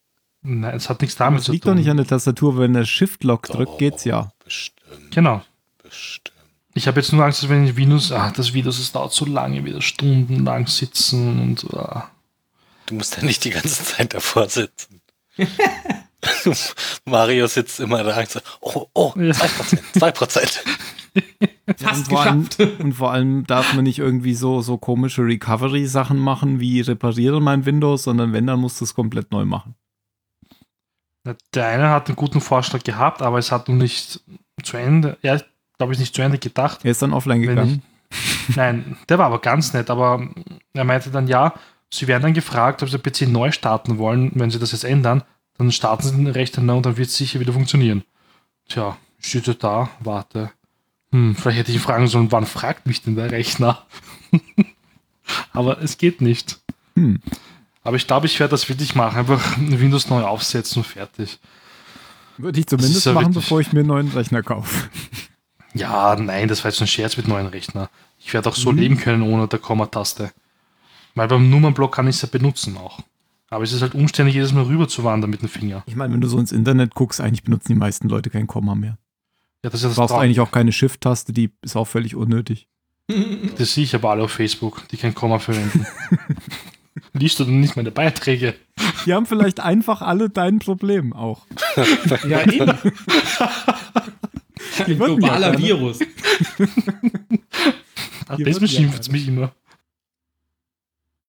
Nein, es hat nichts damit Das zu liegt tun. doch nicht an der Tastatur, wenn der Shift-Lock drückt, Doch, geht's ja. Bestimmt, Genau. bestimmt. Ich habe jetzt nur Angst, dass wenn ich Windows, ah, das Windows, es dauert so lange, wieder stundenlang sitzen und ah. Du musst ja nicht die ganze Zeit davor sitzen. <laughs> Mario sitzt immer da und sagt, oh, oh, Ja. 2%, 2%. <laughs> Fast und, vor allem, geschafft. und vor allem darf man nicht irgendwie so, so komische Recovery-Sachen machen, wie repariere mein Windows, sondern wenn, dann musst du es komplett neu machen. Der eine hat einen guten Vorschlag gehabt, aber es hat noch nicht zu Ende, ja, ich glaube ich, nicht zu Ende gedacht. Er ist dann offline gegangen. Nein, der war aber ganz nett, aber er meinte dann, ja, sie werden dann gefragt, ob sie den PC neu starten wollen. Wenn sie das jetzt ändern, dann starten sie den Rechner neu und dann wird es sicher wieder funktionieren. Tja, ich stehe da, warte. Hm, vielleicht hätte ich ihn fragen sollen, wann fragt mich denn der Rechner? <laughs> aber es geht nicht. Hm. Aber ich glaube, ich werde das wirklich machen. Einfach Windows neu aufsetzen und fertig. Würde ich zumindest ja machen, wirklich- bevor ich mir einen neuen Rechner kaufe. Ja, nein, das war jetzt ein Scherz mit neuen Rechner. Ich werde auch so Mhm. leben können ohne der Kommataste. Weil beim Nummernblock kann ich es ja benutzen auch. Aber es ist halt umständlich, jedes Mal rüber zu wandern mit dem Finger. Ich meine, wenn du so ins Internet guckst, eigentlich benutzen die meisten Leute kein Komma mehr. Ja, das ist ja Du das brauchst Traum- eigentlich auch keine Shift-Taste, die ist auch völlig unnötig. <laughs> Das sehe ich aber alle auf Facebook, die kein Komma verwenden. <laughs> Liest du denn nicht meine Beiträge? Die haben vielleicht einfach alle dein Problem auch. <laughs> Ja, eben. Ein globaler. Virus. Ach, das beschimpft mich immer.